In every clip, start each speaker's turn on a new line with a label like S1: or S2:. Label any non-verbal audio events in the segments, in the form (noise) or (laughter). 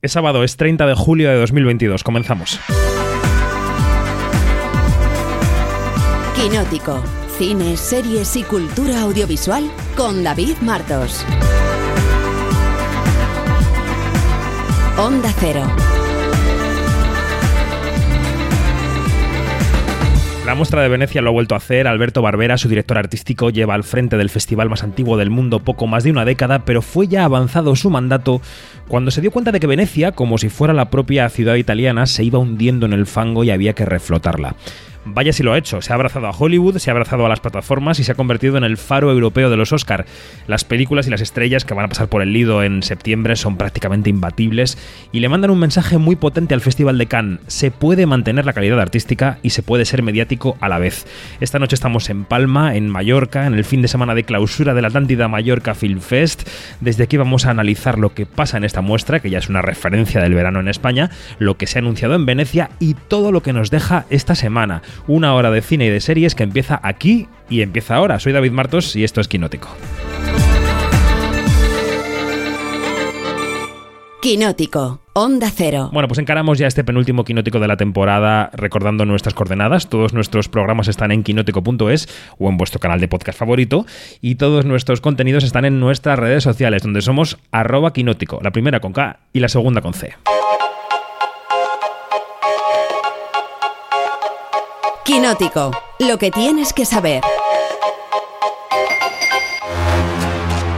S1: Es sábado, es 30 de julio de 2022. Comenzamos.
S2: Quinótico. Cine, series y cultura audiovisual con David Martos. Onda Cero.
S1: La muestra de Venecia lo ha vuelto a hacer. Alberto Barbera, su director artístico, lleva al frente del festival más antiguo del mundo poco más de una década, pero fue ya avanzado su mandato cuando se dio cuenta de que Venecia, como si fuera la propia ciudad italiana, se iba hundiendo en el fango y había que reflotarla. Vaya si lo ha hecho, se ha abrazado a Hollywood, se ha abrazado a las plataformas y se ha convertido en el faro europeo de los Oscar. Las películas y las estrellas que van a pasar por el Lido en septiembre son prácticamente imbatibles y le mandan un mensaje muy potente al Festival de Cannes. Se puede mantener la calidad artística y se puede ser mediático a la vez. Esta noche estamos en Palma, en Mallorca, en el fin de semana de clausura de la Atlántida Mallorca Film Fest. Desde aquí vamos a analizar lo que pasa en esta muestra, que ya es una referencia del verano en España, lo que se ha anunciado en Venecia y todo lo que nos deja esta semana una hora de cine y de series que empieza aquí y empieza ahora. Soy David Martos y esto es Quinótico.
S2: Quinótico, Onda Cero.
S1: Bueno, pues encaramos ya este penúltimo quinótico de la temporada recordando nuestras coordenadas. Todos nuestros programas están en quinótico.es o en vuestro canal de podcast favorito y todos nuestros contenidos están en nuestras redes sociales donde somos arroba quinótico, la primera con K y la segunda con C.
S2: Quinótico, lo que tienes que saber.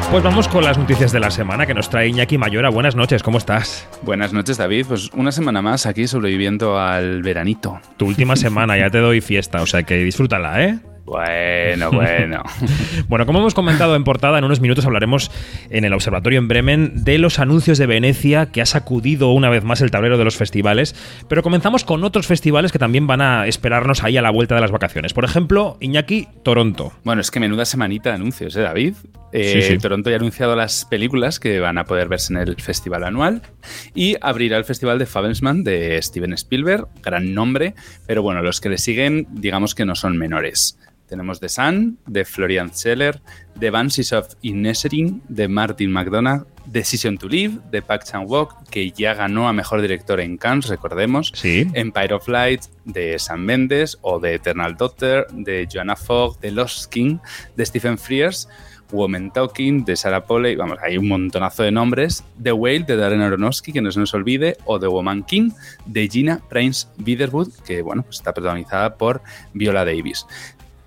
S1: Pues vamos con las noticias de la semana que nos trae Iñaki Mayora. Buenas noches, ¿cómo estás?
S3: Buenas noches, David. Pues una semana más aquí sobreviviendo al veranito.
S1: Tu última semana, ya te doy fiesta, o sea que disfrútala, ¿eh?
S3: Bueno, bueno. (laughs)
S1: bueno, como hemos comentado en portada, en unos minutos hablaremos en el Observatorio en Bremen de los anuncios de Venecia que ha sacudido una vez más el tablero de los festivales. Pero comenzamos con otros festivales que también van a esperarnos ahí a la vuelta de las vacaciones. Por ejemplo, Iñaki, Toronto.
S3: Bueno, es que menuda semanita de anuncios, ¿eh, David? Eh, Toronto ya ha anunciado las películas que van a poder verse en el festival anual y abrirá el festival de Fabelsman de Steven Spielberg, gran nombre, pero bueno, los que le siguen, digamos que no son menores. Tenemos The Sun, de Florian Scheller, The Banshees of Inisherin, de Martin McDonagh, Decision to Live, de Park Chan-wook, que ya ganó a Mejor Director en Cannes, recordemos.
S1: Sí.
S3: Empire of Light, de Sam Mendes, o de Eternal Daughter, de Joanna Fogg, de Lost King, de Stephen Frears, Woman Talking, de Sarah Polley, vamos, hay un montonazo de nombres. The Whale, de Darren Aronofsky, que no se nos olvide, o The Woman King, de Gina Prince Biderwood, que bueno, pues está protagonizada por Viola Davis.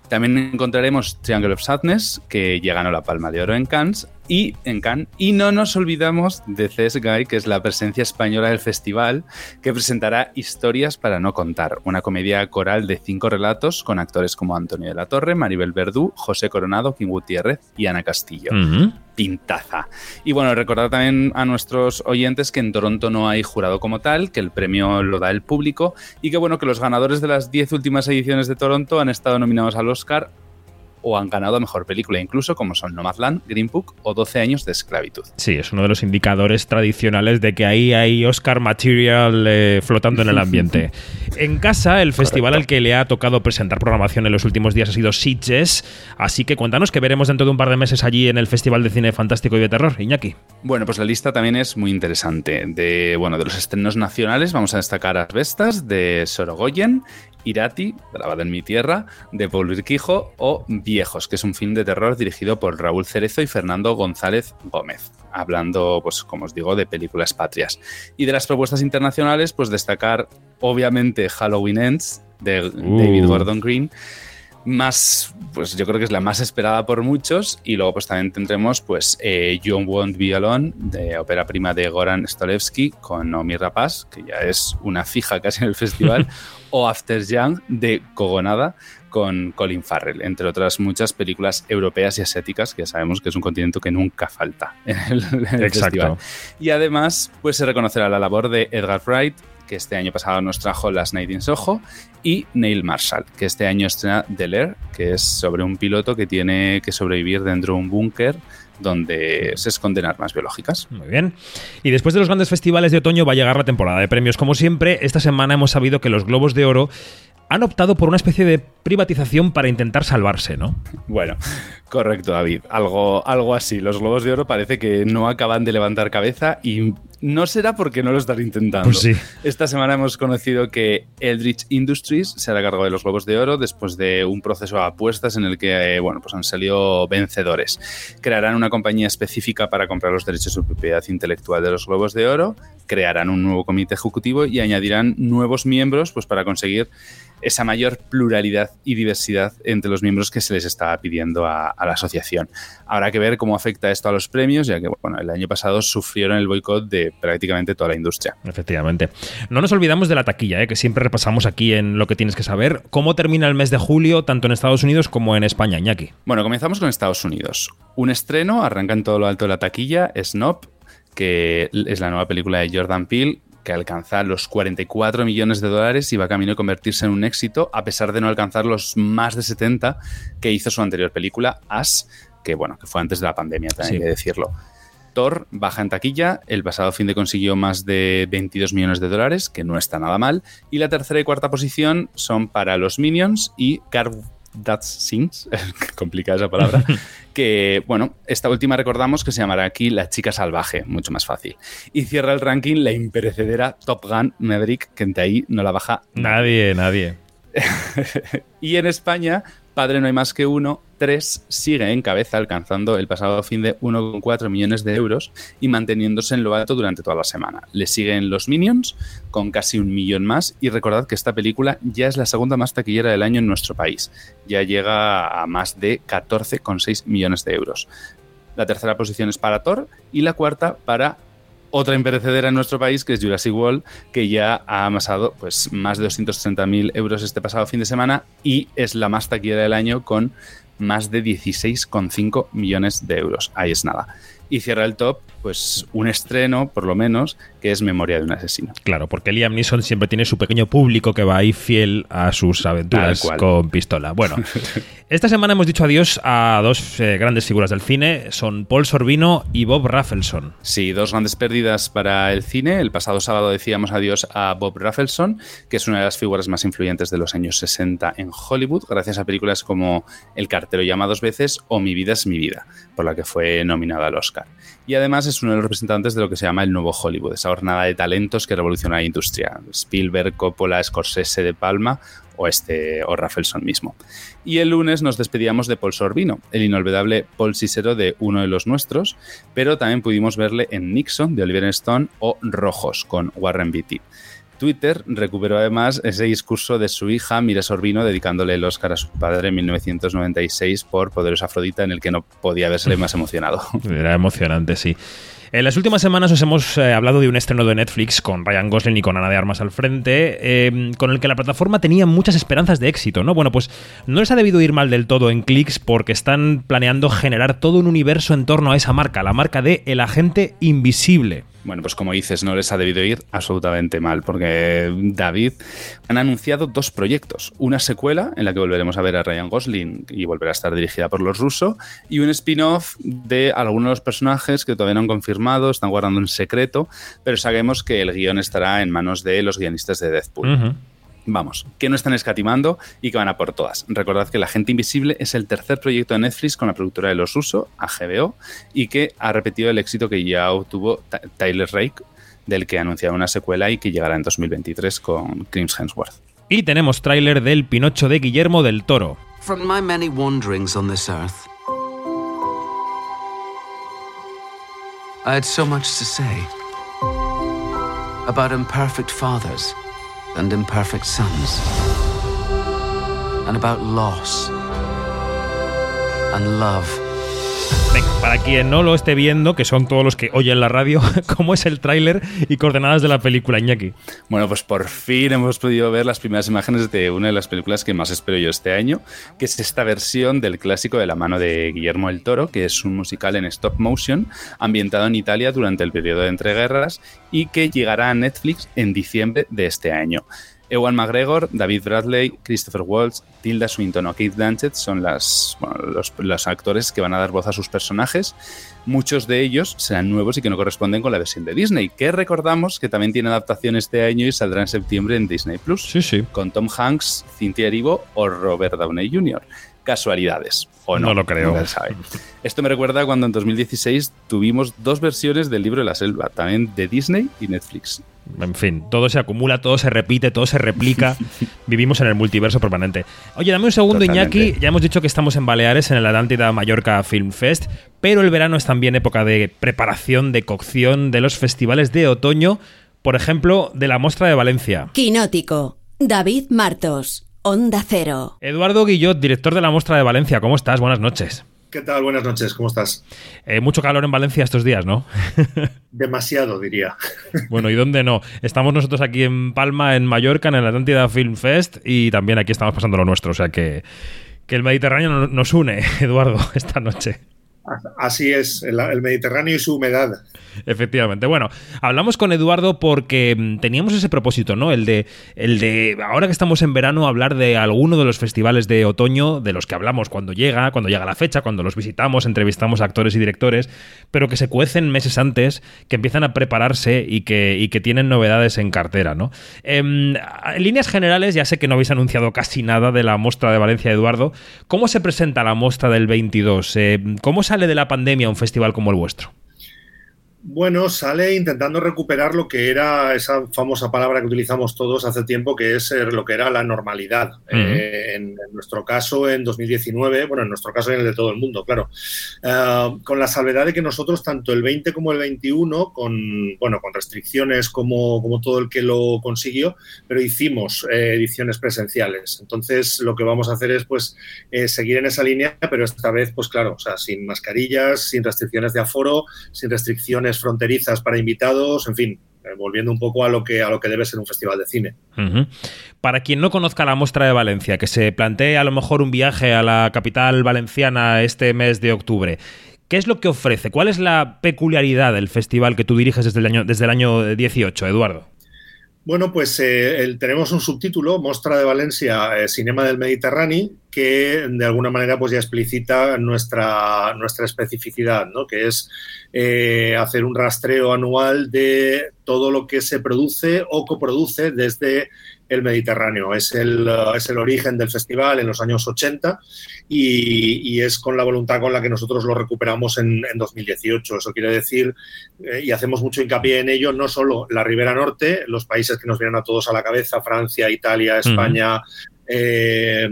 S3: También encontraremos Triangle of Sadness, que ya ganó la Palma de Oro en Cannes, y en Cannes. Y no nos olvidamos de Guy, que es la presencia española del festival, que presentará Historias para no contar, una comedia coral de cinco relatos con actores como Antonio de la Torre, Maribel Verdú, José Coronado, King Gutiérrez y Ana Castillo. Pintaza. Y bueno, recordar también a nuestros oyentes que en Toronto no hay jurado como tal, que el premio lo da el público y que bueno, que los ganadores de las 10 últimas ediciones de Toronto han estado nominados al Oscar o han ganado a mejor película, incluso como son Nomadland, Green Book o 12 años de esclavitud.
S1: Sí, es uno de los indicadores tradicionales de que ahí hay Oscar material eh, flotando en el ambiente. (laughs) en casa, el festival al que le ha tocado presentar programación en los últimos días ha sido Sitges, así que cuéntanos qué veremos dentro de un par de meses allí en el Festival de Cine Fantástico y de Terror, Iñaki.
S3: Bueno, pues la lista también es muy interesante. De, bueno, de los estrenos nacionales vamos a destacar Asbestas de Sorogoyen Irati, grabado en mi tierra, de Paul Virquijo, o Viejos, que es un film de terror dirigido por Raúl Cerezo y Fernando González Gómez, hablando, pues como os digo, de películas patrias. Y de las propuestas internacionales, pues destacar, obviamente, Halloween Ends, de David uh. Gordon Green, más, pues yo creo que es la más esperada por muchos. Y luego pues también tendremos pues eh, You Won't Be Alone, de ópera prima de Goran Stolevsky con Naomi Rapaz, que ya es una fija casi en el festival, (laughs) o After Young de Cogonada con Colin Farrell, entre otras muchas películas europeas y asiáticas, que ya sabemos que es un continente que nunca falta en el, Exacto. Y además, pues se reconocerá la labor de Edgar Wright, que este año pasado nos trajo Las Night in Soho, y Neil Marshall, que este año estrena The Lair, que es sobre un piloto que tiene que sobrevivir dentro de un búnker donde se esconden armas biológicas.
S1: Muy bien. Y después de los grandes festivales de otoño va a llegar la temporada de premios. Como siempre, esta semana hemos sabido que los Globos de Oro han optado por una especie de privatización para intentar salvarse, ¿no?
S3: Bueno, correcto, David. Algo, algo así. Los Globos de Oro parece que no acaban de levantar cabeza y no será porque no lo están intentando.
S1: Pues sí.
S3: Esta semana hemos conocido que Eldritch Industries se hará cargo de los Globos de Oro después de un proceso de apuestas en el que, eh, bueno, pues han salido vencedores. Crearán una compañía específica para comprar los derechos de propiedad intelectual de los Globos de Oro, crearán un nuevo comité ejecutivo y añadirán nuevos miembros pues, para conseguir esa mayor pluralidad y diversidad entre los miembros que se les estaba pidiendo a, la asociación. Habrá que ver cómo afecta esto a los premios, ya que bueno, el año pasado sufrieron el boicot de prácticamente toda la industria.
S1: Efectivamente. No nos olvidamos de la taquilla, ¿eh? que siempre repasamos aquí en lo que tienes que saber. ¿Cómo termina el mes de julio, tanto en Estados Unidos como en España, Iñaki?
S3: Bueno, comenzamos con Estados Unidos. Un estreno, arranca en todo lo alto de la taquilla, Snob, que es la nueva película de Jordan Peele, que alcanza los 44 millones de dólares y va camino a convertirse en un éxito, a pesar de no alcanzar los más de 70 que hizo su anterior película, As, que bueno, que fue antes de la pandemia, también hay que decirlo. Thor baja en taquilla, el pasado fin de consiguió más de 22 millones de dólares, que no está nada mal, y la tercera y cuarta posición son para los Minions y Car That's Sings, (laughs) complicada esa palabra, (laughs) que, bueno, esta última recordamos que se llamará aquí La chica salvaje, mucho más fácil. Y cierra el ranking la imperecedera Top Gun Maverick, que entre ahí no la baja
S1: nadie. nadie. (laughs)
S3: y en España, Padre no hay más que uno, 3 sigue en cabeza, alcanzando el pasado fin de 1,4 millones de euros y manteniéndose en lo alto durante toda la semana. Le siguen los Minions, con casi un millón más, y recordad que esta película ya es la segunda más taquillera del año en nuestro país. Ya llega a más de 14,6 millones de euros. La tercera posición es para Thor y la cuarta para otra imperecedera en nuestro país, que es Jurassic World, que ya ha amasado pues, más de 230.000 euros este pasado fin de semana y es la más taquillera del año con más de 16,5 millones de euros. Ahí es nada. Y cierra el top, pues un estreno, por lo menos, que es Memoria de un asesino.
S1: Claro, porque Liam Neeson siempre tiene su pequeño público que va ahí fiel a sus aventuras con pistola. Bueno, (laughs) esta semana hemos dicho adiós a dos eh, grandes figuras del cine, son Paul Sorbino y Bob Raffleson.
S3: Sí, dos grandes pérdidas para el cine. El pasado sábado decíamos adiós a Bob Raffleson, que es una de las figuras más influyentes de los años 60 en Hollywood, gracias a películas como El cartero llama dos veces o Mi vida es mi vida, por la que fue nominada al Oscar. Y además es uno de los representantes de lo que se llama el nuevo Hollywood, esa jornada de talentos que revoluciona la industria. Spielberg, Coppola, Scorsese de Palma o este o mismo. Y el lunes nos despedíamos de Paul Sorbino, el inolvidable Paul de uno de los nuestros, pero también pudimos verle en Nixon de Oliver Stone o Rojos con Warren Beatty. Twitter recuperó además ese discurso de su hija Mira Sorbino dedicándole el Oscar a su padre en 1996 por Poderosa Afrodita en el que no podía haberse más emocionado.
S1: Era emocionante, sí. En las últimas semanas os hemos eh, hablado de un estreno de Netflix con Ryan Gosling y con Ana de Armas al frente, em, con el que la plataforma tenía muchas esperanzas de éxito, ¿no? Bueno, pues no les ha debido ir mal del todo en clics porque están planeando generar todo un universo en torno a esa marca, la marca de El Agente Invisible.
S3: Bueno, pues como dices, no les ha debido ir absolutamente mal, porque David han anunciado dos proyectos. Una secuela en la que volveremos a ver a Ryan Gosling y volverá a estar dirigida por los rusos, y un spin-off de algunos de los personajes que todavía no han confirmado, están guardando en secreto, pero sabemos que el guion estará en manos de los guionistas de Deadpool. Vamos, que no están escatimando y que van a por todas. Recordad que La Gente Invisible es el tercer proyecto de Netflix con la productora de los rusos, HBO, y que ha repetido el éxito que ya obtuvo Tyler Rake, del que ha anunciado una secuela y que llegará en 2023 con Chris Hemsworth.
S1: Y tenemos tráiler del Pinocho de Guillermo del Toro.
S4: From my many wanderings on this earth, I had so much to say about imperfect fathers. and imperfect sons, and about loss and love.
S1: Venga, para quien no lo esté viendo, que son todos los que oyen la radio, (laughs) ¿cómo es el tráiler y coordenadas de la película, Iñaki?
S3: Bueno, pues por fin hemos podido ver las primeras imágenes de una de las películas que más espero yo este año, que es esta versión del clásico de la mano de Guillermo el Toro, que es un musical en stop motion ambientado en Italia durante el periodo de entreguerras y que llegará a Netflix en diciembre de este año. Ewan McGregor, David Bradley, Christopher Waltz, Tilda Swinton o Kate Blanchett son las, los, los, actores que van a dar voz a sus personajes. Muchos de ellos serán nuevos y que no corresponden con la versión de Disney, que recordamos que también tiene adaptación este año y saldrá en septiembre en Disney Plus.
S1: Sí, sí.
S3: Con Tom Hanks, Cynthia Erivo o Robert Downey Jr casualidades. O no,
S1: no lo creo.
S3: Esto me recuerda cuando en 2016 tuvimos dos versiones del libro de la selva, también de Disney y Netflix.
S1: En fin, todo se acumula, todo se repite, todo se replica. (laughs) Vivimos en el multiverso permanente. Oye, dame un segundo, Iñaki. Ya hemos dicho que estamos en Baleares, en el Atlántida Mallorca Film Fest, pero el verano es también época de preparación, de cocción de los festivales de otoño, por ejemplo, de la Mostra de Valencia.
S2: Quinótico. David Martos. Onda Cero.
S1: Eduardo Guillot, director de la Muestra de Valencia, ¿cómo estás? Buenas noches.
S5: ¿Qué tal? Buenas noches, ¿cómo estás?
S1: Eh, mucho calor en Valencia estos días, ¿no? (laughs)
S5: Demasiado, diría.
S1: bueno, ¿y dónde no? Estamos nosotros aquí en Palma, en Mallorca, en el Atlántida Film Fest, y también aquí estamos pasando lo nuestro, o sea que, que el Mediterráneo nos une, (laughs) Eduardo, esta noche.
S5: Así es, el, Mediterráneo y su humedad.
S1: Efectivamente. Bueno, hablamos con Eduardo porque mm, teníamos ese propósito, ¿no? El de, el de, ahora que estamos en verano, hablar de alguno de los festivales de otoño de los que hablamos cuando llega, cuando llega la fecha, cuando los visitamos, entrevistamos a actores y directores, pero que se cuecen meses antes, que empiezan a prepararse y que, y que tienen novedades en cartera, ¿no? Em, en líneas generales, ya sé que no habéis anunciado casi nada de la muestra de Valencia, Eduardo. ¿Cómo se presenta la muestra del 22? Eh, ¿Cómo se sale de la pandemia un festival como el vuestro?
S5: Bueno, sale intentando recuperar lo que era esa famosa palabra que utilizamos todos hace tiempo, que es eh, lo que era la normalidad. Eh, en, nuestro caso, en 2019, bueno, en nuestro caso y en el de todo el mundo, claro, eh, con la salvedad de que nosotros, tanto el 20 como el 21, con, bueno, con restricciones como, como todo el que lo consiguió, pero hicimos ediciones presenciales. Entonces, lo que vamos a hacer es, pues, seguir en esa línea, pero esta vez, pues claro, o sea, sin mascarillas, sin restricciones de aforo, sin restricciones fronterizas para invitados, en fin, eh, volviendo un poco a lo que a lo que debe ser un festival de cine.
S1: Para quien no conozca la muestra de Valencia, que se plantee a lo mejor un viaje a la capital valenciana este mes de octubre, ¿qué es lo que ofrece? ¿Cuál es la peculiaridad del festival que tú diriges desde el año desde el año 18, Eduardo?
S5: Bueno, pues eh, tenemos un subtítulo, Mostra de Valencia, eh, Cinema del Mediterráneo, que de alguna manera pues ya explicita nuestra, nuestra especificidad, ¿no? que es eh, hacer un rastreo anual de todo lo que se produce o coproduce desde el Mediterráneo. Es el, es el origen del festival en los años 80 y, es con la voluntad con la que nosotros lo recuperamos en, 2018. Eso quiere decir, eh, y hacemos mucho hincapié en ello, no solo la Ribera Norte, los países que nos vienen a todos a la cabeza, Francia, Italia, España, eh,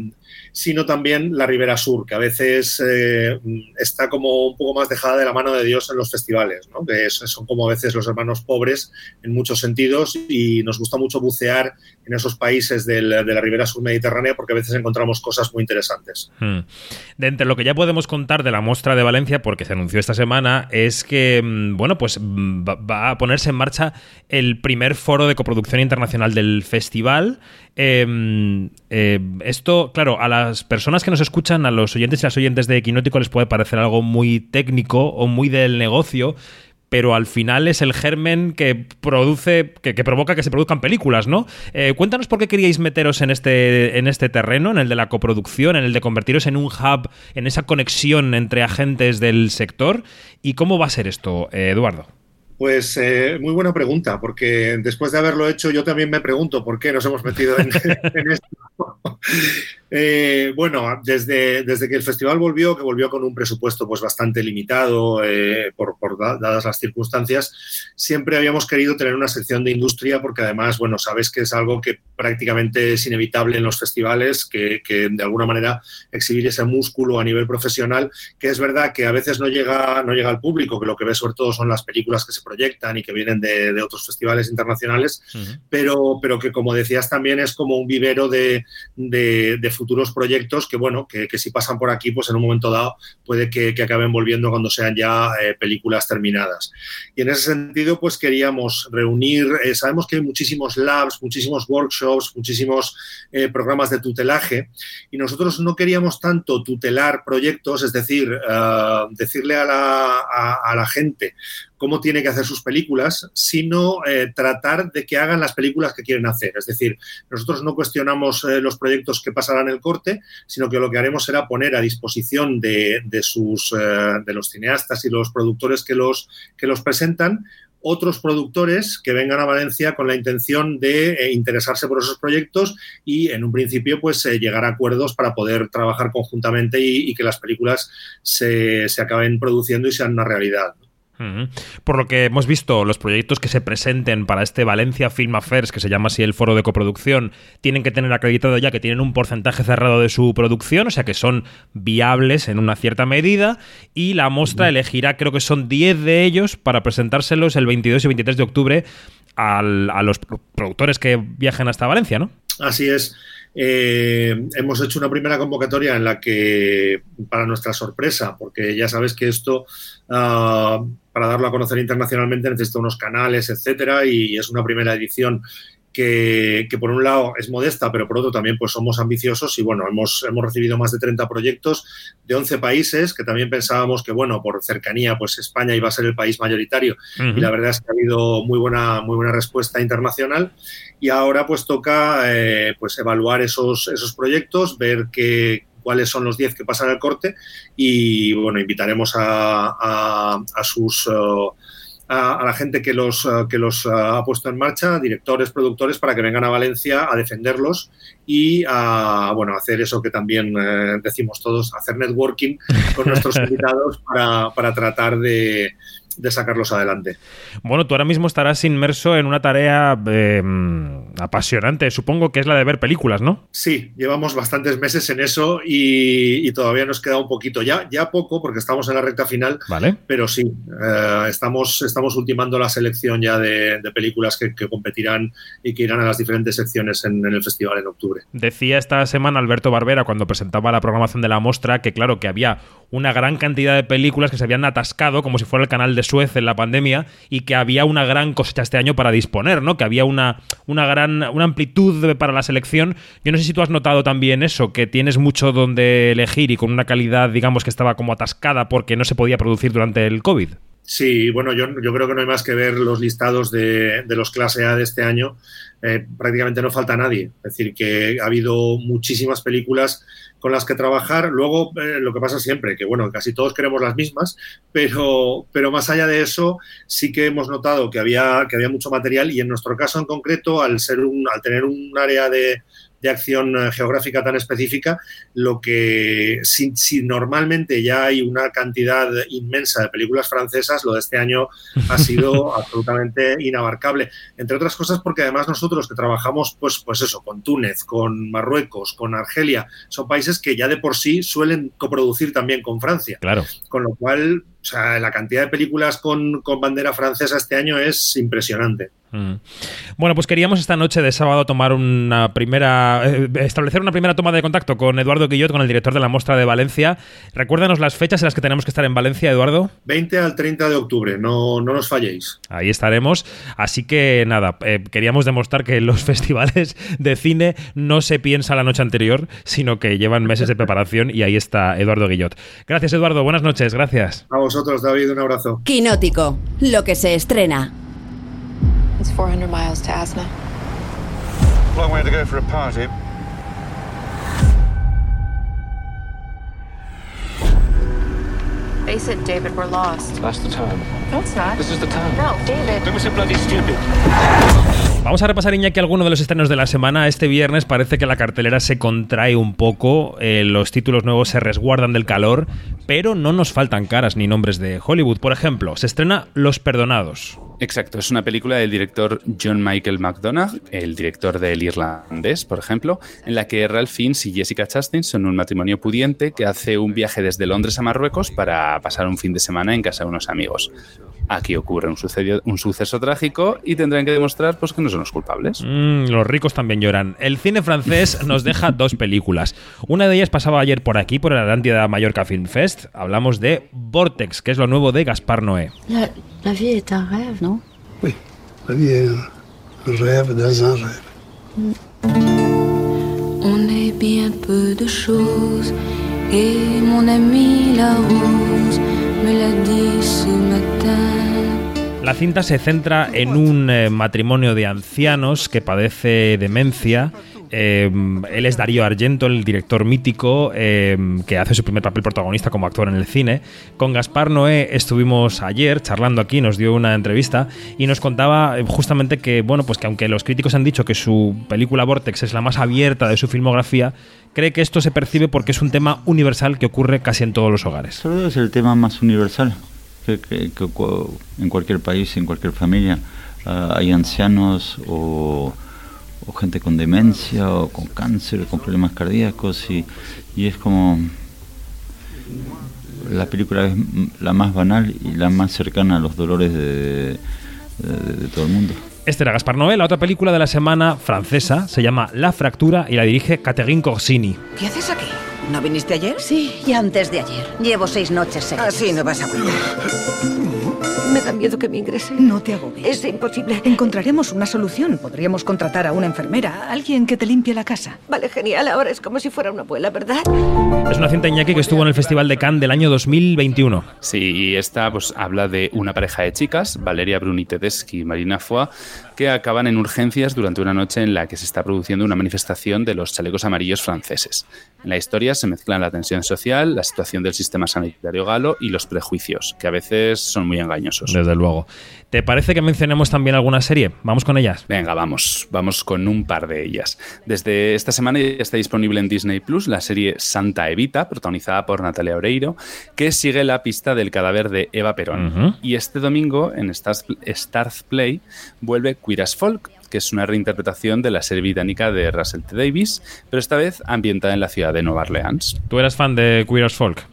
S5: sino también la Ribera Sur, que a veces eh, está como un poco más dejada de la mano de Dios en los festivales, ¿no? que son como a veces los hermanos pobres en muchos sentidos y nos gusta mucho bucear en esos países de la Ribera Sur Mediterránea porque a veces encontramos cosas muy interesantes.
S1: Hmm. De entre lo que ya podemos contar de la muestra de Valencia, porque se anunció esta semana, es que, mm, bueno, pues mm, va a ponerse en marcha el primer foro de coproducción internacional del festival. Em, eh, esto, claro, a las personas que nos escuchan, a los oyentes y las oyentes de Equinótico les puede parecer algo muy técnico o muy del negocio, pero al final es el germen que produce, que, provoca que se produzcan películas, ¿no? Eh, cuéntanos por qué queríais meteros en este, en este terreno, en el de la coproducción, en el de convertiros en un hub, en esa conexión entre agentes del sector, y cómo va a ser esto, eh, Eduardo.
S5: Pues eh, muy buena pregunta, porque después de haberlo hecho yo también me pregunto por qué nos hemos metido en, (laughs) esto. Eh, bueno, desde, desde que el festival volvió, que volvió con un presupuesto pues bastante limitado eh, por, dadas las circunstancias, siempre habíamos querido tener una sección de industria porque además, bueno, sabes que es algo que prácticamente es inevitable en los festivales, que, de alguna manera exhibir ese músculo a nivel profesional, que es verdad que a veces no llega, no llega al público, que lo que ve sobre todo son las películas que se proyectan y que vienen de, otros festivales internacionales, pero, pero que como decías también es como un vivero de, de, futuros proyectos que, bueno, que, si pasan por aquí, pues en un momento dado puede que, acaben volviendo cuando sean ya eh, películas terminadas. Y en ese sentido, pues queríamos reunir, eh, sabemos que hay muchísimos labs, muchísimos workshops, muchísimos eh, programas de tutelaje, y nosotros no queríamos tanto tutelar proyectos, es decir, decirle a la, a la gente cómo tiene que hacer sus películas, sino eh, tratar de que hagan las películas que quieren hacer. Es decir, nosotros no cuestionamos eh, los proyectos que pasarán el corte, sino que lo que haremos será poner a disposición de, sus, eh, de los cineastas y los productores que los, que los presentan otros productores que vengan a Valencia con la intención de interesarse por esos proyectos y en un principio pues llegar a acuerdos para poder trabajar conjuntamente y, que las películas se, se, acaben produciendo y sean una realidad.
S1: Por lo que hemos visto, los proyectos que se presenten para este Valencia Film Affairs, que se llama así el foro de coproducción, tienen que tener acreditado ya que tienen un porcentaje cerrado de su producción, o sea que son viables en una cierta medida, y la muestra elegirá, creo que son 10 de ellos, para presentárselos el 22 y 23 de octubre a los productores que viajen hasta Valencia, ¿no?
S5: Así es. Eh, hemos hecho una primera convocatoria en la que, para nuestra sorpresa, porque ya sabes que esto, ah, para darlo a conocer internacionalmente, necesita unos canales, etcétera, y es una primera edición que, por un lado es modesta, pero por otro también pues somos ambiciosos y bueno, hemos, hemos recibido más de 30 proyectos de 11 países que también pensábamos que bueno, por cercanía pues España iba a ser el país mayoritario. Y la verdad es que ha habido muy buena, muy buena respuesta internacional. Y ahora pues toca eh, pues evaluar esos, esos proyectos, ver qué, cuáles son los 10 que pasan al corte y bueno, invitaremos a, a, sus... Uh, a, la gente que los, eh, que los eh, ha puesto en marcha, directores, productores, para que vengan a Valencia a defenderlos y a bueno, hacer eso que también eh, decimos todos, hacer networking con nuestros (laughs) invitados para, para tratar de, de sacarlos adelante.
S1: Bueno, tú ahora mismo estarás inmerso en una tarea em, apasionante, supongo que es la de ver películas, ¿no?
S5: Sí, llevamos bastantes meses en eso y, todavía nos queda un poquito, ya, ya poco porque estamos en la recta final,
S1: vale.
S5: pero sí, eh, estamos, estamos ultimando la selección ya de, películas que, competirán y que irán a las diferentes secciones en, en, el festival en octubre.
S1: Decía esta semana Alberto Barbera cuando presentaba la programación de la muestra que claro, que había una gran cantidad de películas que se habían atascado como si fuera el canal de Suez en la pandemia y que había una gran cosecha este año para disponer, ¿no? Que había una, una gran una amplitud para la selección. Yo no sé si tú has notado también eso, que tienes mucho donde elegir y con una calidad, digamos, que estaba como atascada porque no se podía producir durante el COVID.
S5: Sí, bueno, yo, yo creo que no hay más que ver los listados de, de los clase A de este año. Eh, prácticamente no falta nadie. Es decir, que ha habido muchísimas películas con las que trabajar. Luego, eh, lo que pasa siempre, que bueno, casi todos queremos las mismas, pero, pero más allá de eso, sí que hemos notado que había, que había mucho material y en nuestro caso en concreto, al, ser un, al tener un área de, de acción eh, geográfica tan específica, lo que si, normalmente ya hay una cantidad inmensa de películas francesas, lo de este año ha sido (laughs) absolutamente inabarcable. Entre otras cosas porque además nosotros que trabajamos, pues, pues eso, con Túnez, con Marruecos, con Argelia, son países que ya de por sí suelen coproducir también con Francia.
S1: Claro.
S5: Con lo cual, o sea, la cantidad de películas con, con bandera francesa este año es impresionante.
S1: Mm. Bueno, pues queríamos esta noche de sábado tomar una primera. Eh, establecer una primera toma de contacto con Eduardo Guillot, con el director de la Mostra de Valencia. Recuérdanos las fechas en las que tenemos que estar en Valencia, Eduardo.
S5: 20 al 30 de octubre, no, no nos falléis.
S1: Ahí estaremos. Así que nada, eh, queríamos demostrar que los (laughs) festivales de cine no se piensa la noche anterior, sino que llevan meses de preparación y ahí está Eduardo Guillot. Gracias, Eduardo. Buenas noches. Gracias.
S5: A vosotros, David. Un abrazo.
S2: Quinótico, lo que se estrena.
S6: It's 400 miles to Asna.
S7: Long way to go for a party.
S6: Face it, David, we're lost.
S7: That's the time.
S6: No, it's not.
S7: This is the time.
S6: No, David.
S7: Don't be so bloody stupid.
S1: Vamos a repasar, Iñaki, algunos de los estrenos de la semana. Este viernes parece que la cartelera se contrae un poco, eh, los títulos nuevos se resguardan del calor, pero no nos faltan caras ni nombres de Hollywood. Por ejemplo, se estrena Los Perdonados.
S3: Exacto, es una película del director John Michael McDonagh, el director del Irlandés, por ejemplo, en la que Ralph Fiennes y Jessica Chastain son un matrimonio pudiente que hace un viaje desde Londres a Marruecos para pasar un fin de semana en casa de unos amigos. Aquí ocurre un, un suceso trágico y tendrán que demostrar pues, que no son los culpables.
S1: Mm, los ricos también lloran. El cine francés (laughs) nos deja dos películas. Una de ellas pasaba ayer por aquí, por el Atlántida Mallorca Film Fest. Hablamos de Vortex, que es lo nuevo de Gaspar Noé.
S8: La, la vie est un rêve, ¿no?
S9: Oui, la vie est un rêve dans un rêve.
S8: On est bien peu de choses, et mon ami la rose me l'a dit.
S1: La cinta se centra en un eh, matrimonio de ancianos que padece demencia. Eh, él es Darío Argento, el director mítico, eh, que hace su primer papel protagonista como actor en el cine. Con Gaspar Noé estuvimos ayer charlando aquí, nos dio una entrevista y nos contaba justamente que, bueno, pues que aunque los críticos han dicho que su película Vortex es la más abierta de su filmografía, cree que esto se percibe porque es un tema universal que ocurre casi en todos los hogares.
S10: Todo es el tema más universal que, que- que cu- en cualquier país, en cualquier familia. ah, hay ancianos o, o gente con demencia o con cáncer o con problemas cardíacos y, y es como la película es m- la más banal y la más cercana a los dolores de, de- de todo el mundo.
S1: Este era Gaspar Noé, la otra película de la semana francesa se llama La Fractura y la dirige Catherine Corsini.
S11: ¿Qué haces aquí? ¿No viniste ayer?
S12: Sí, y antes de ayer. Llevo seis noches seguidas.
S11: Así no vas a volver.
S12: Me da miedo que me ingrese.
S11: No te agobies.
S12: Es imposible.
S11: Encontraremos una solución. Podríamos contratar a una enfermera, alguien que te limpie la casa.
S12: Vale, genial. Ahora es como si fuera una abuela, ¿verdad?
S1: Es una cinta Iñaki que estuvo en el Festival de Cannes del año 2021.
S3: Sí, y esta pues habla de una pareja de chicas, Valeria Bruni Tedeschi y Marina Foix, que acaban en urgencias durante una noche en la que se está produciendo una manifestación de los chalecos amarillos franceses. En la historia se mezclan la tensión social, la situación del sistema sanitario galo y los prejuicios, que a veces son muy engañosos.
S1: Desde luego. ¿Te parece que mencionemos también alguna serie? Vamos con ellas.
S3: Venga, vamos, vamos con un par de ellas. Desde esta semana ya está disponible en Disney Plus la serie Santa Evita, protagonizada por Natalia Oreiro, que sigue la pista del cadáver de Eva Perón. Y este domingo en Stars, Stars Play vuelve Queer as Folk, que es una reinterpretación de la serie británica de Russell T. Davis, pero esta vez ambientada en la ciudad de Nueva Orleans.
S1: ¿Tú eras fan de Queer as Folk?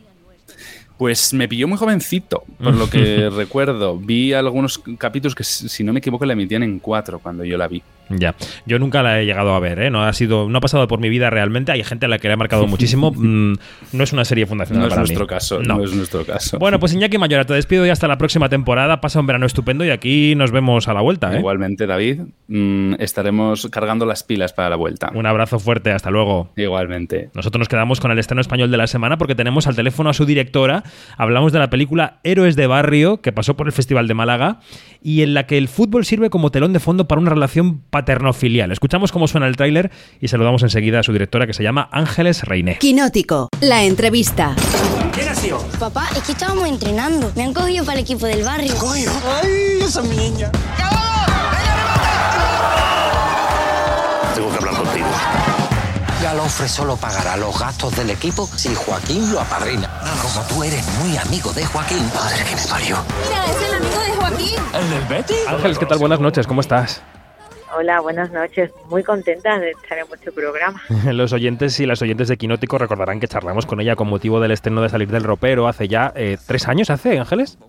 S3: Pues me pilló muy jovencito, por lo que (laughs) recuerdo. Vi algunos capítulos que, si no me equivoco, la emitían en cuatro cuando yo la vi.
S1: Ya, yo nunca la he llegado a ver, ¿eh? no ha sido, no ha pasado por mi vida realmente. Hay gente a la que le ha marcado (laughs) muchísimo. Mm, no es una serie fundacional
S3: No es
S1: para
S3: nuestro
S1: mí.
S3: caso,
S1: No.
S3: no. es nuestro caso.
S1: Bueno, pues Iñaki Mayora, te despido y hasta la próxima temporada. Pasa un verano estupendo y aquí nos vemos a la vuelta. ¿eh?
S3: Igualmente, David, mm, estaremos cargando las pilas para la vuelta.
S1: Un abrazo fuerte, hasta luego.
S3: Igualmente.
S1: Nosotros nos quedamos con el estreno español de la semana porque tenemos al teléfono a su directora. Hablamos de la película Héroes de Barrio, que pasó por el Festival de Málaga y en la que el fútbol sirve como telón de fondo para una relación paterno-filial. Escuchamos cómo suena el tráiler y saludamos enseguida a su directora que se llama Ángeles Reiné.
S2: Quinótico, la entrevista.
S13: ¿Quién ha sido? Papá, es que estábamos entrenando. Me han cogido para el equipo del barrio.
S7: ¡Coño! ¡Ay, esa niña!
S14: Tengo que hablar contigo. Galofre solo pagará los gastos del equipo si Joaquín lo apadrina. Como tú eres muy amigo de Joaquín, padre que me parió.
S13: Mira, es el amigo de Joaquín.
S1: ¿El del Betty? Ángeles, ¿qué tal? Buenas noches, ¿cómo estás?
S15: Hola, buenas noches. Muy contenta de estar en vuestro programa. (laughs)
S1: Los oyentes y las oyentes de Quinótico recordarán que charlamos con ella con motivo del estreno de Salir del Ropero hace ya eh, tres años, ¿hace, Ángeles?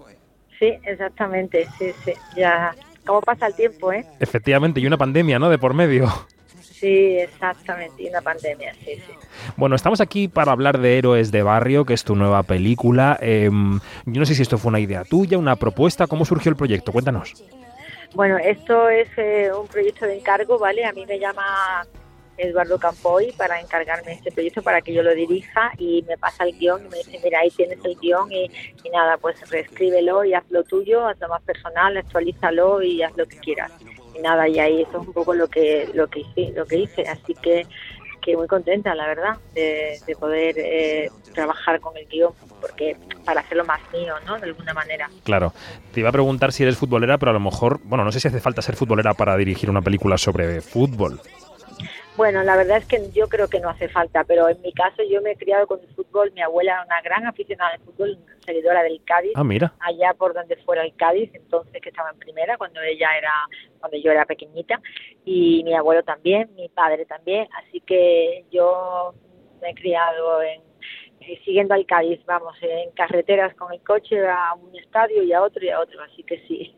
S15: Sí, exactamente. Sí, sí. Ya. ¿Cómo pasa el tiempo, eh?
S1: Efectivamente, y una pandemia, ¿no? De por medio.
S15: Sí, exactamente. Y una pandemia, sí, sí.
S1: Bueno, estamos aquí para hablar de Héroes de Barrio, que es tu nueva película. Em, yo no sé si esto fue una idea tuya, una propuesta. ¿Cómo surgió el proyecto? Cuéntanos.
S15: Bueno, esto es eh, un proyecto de encargo, ¿vale? A mí me llama Eduardo Campoy para encargarme este proyecto, para que yo lo dirija y me pasa el guion y me dice, mira, ahí tienes el guion y, y nada, pues reescríbelo y haz lo tuyo, hazlo más personal, actualízalo y haz lo que quieras. Y nada, y ahí eso es un poco lo que lo que hice, lo que hice. así que que muy contenta, la verdad, de, de poder eh, trabajar con el guion, porque para hacerlo más mío, ¿no? De alguna manera.
S1: Claro, te iba a preguntar si eres futbolera, pero a lo mejor, bueno, no sé si hace falta ser futbolera para dirigir una película sobre fútbol.
S15: Bueno, la verdad es que yo creo que no hace falta, pero en mi caso yo me he criado con el fútbol. Mi abuela era una gran aficionada al fútbol, seguidora del Cádiz.
S1: Ah, mira.
S15: Allá por donde fuera el Cádiz, entonces que estaba en primera cuando ella era, cuando yo era pequeñita, y mi abuelo también, mi padre también. Así que yo me he criado en eh, siguiendo al Cádiz, vamos, en carreteras con el coche a un estadio y a otro y a otro, así que (laughs) sí.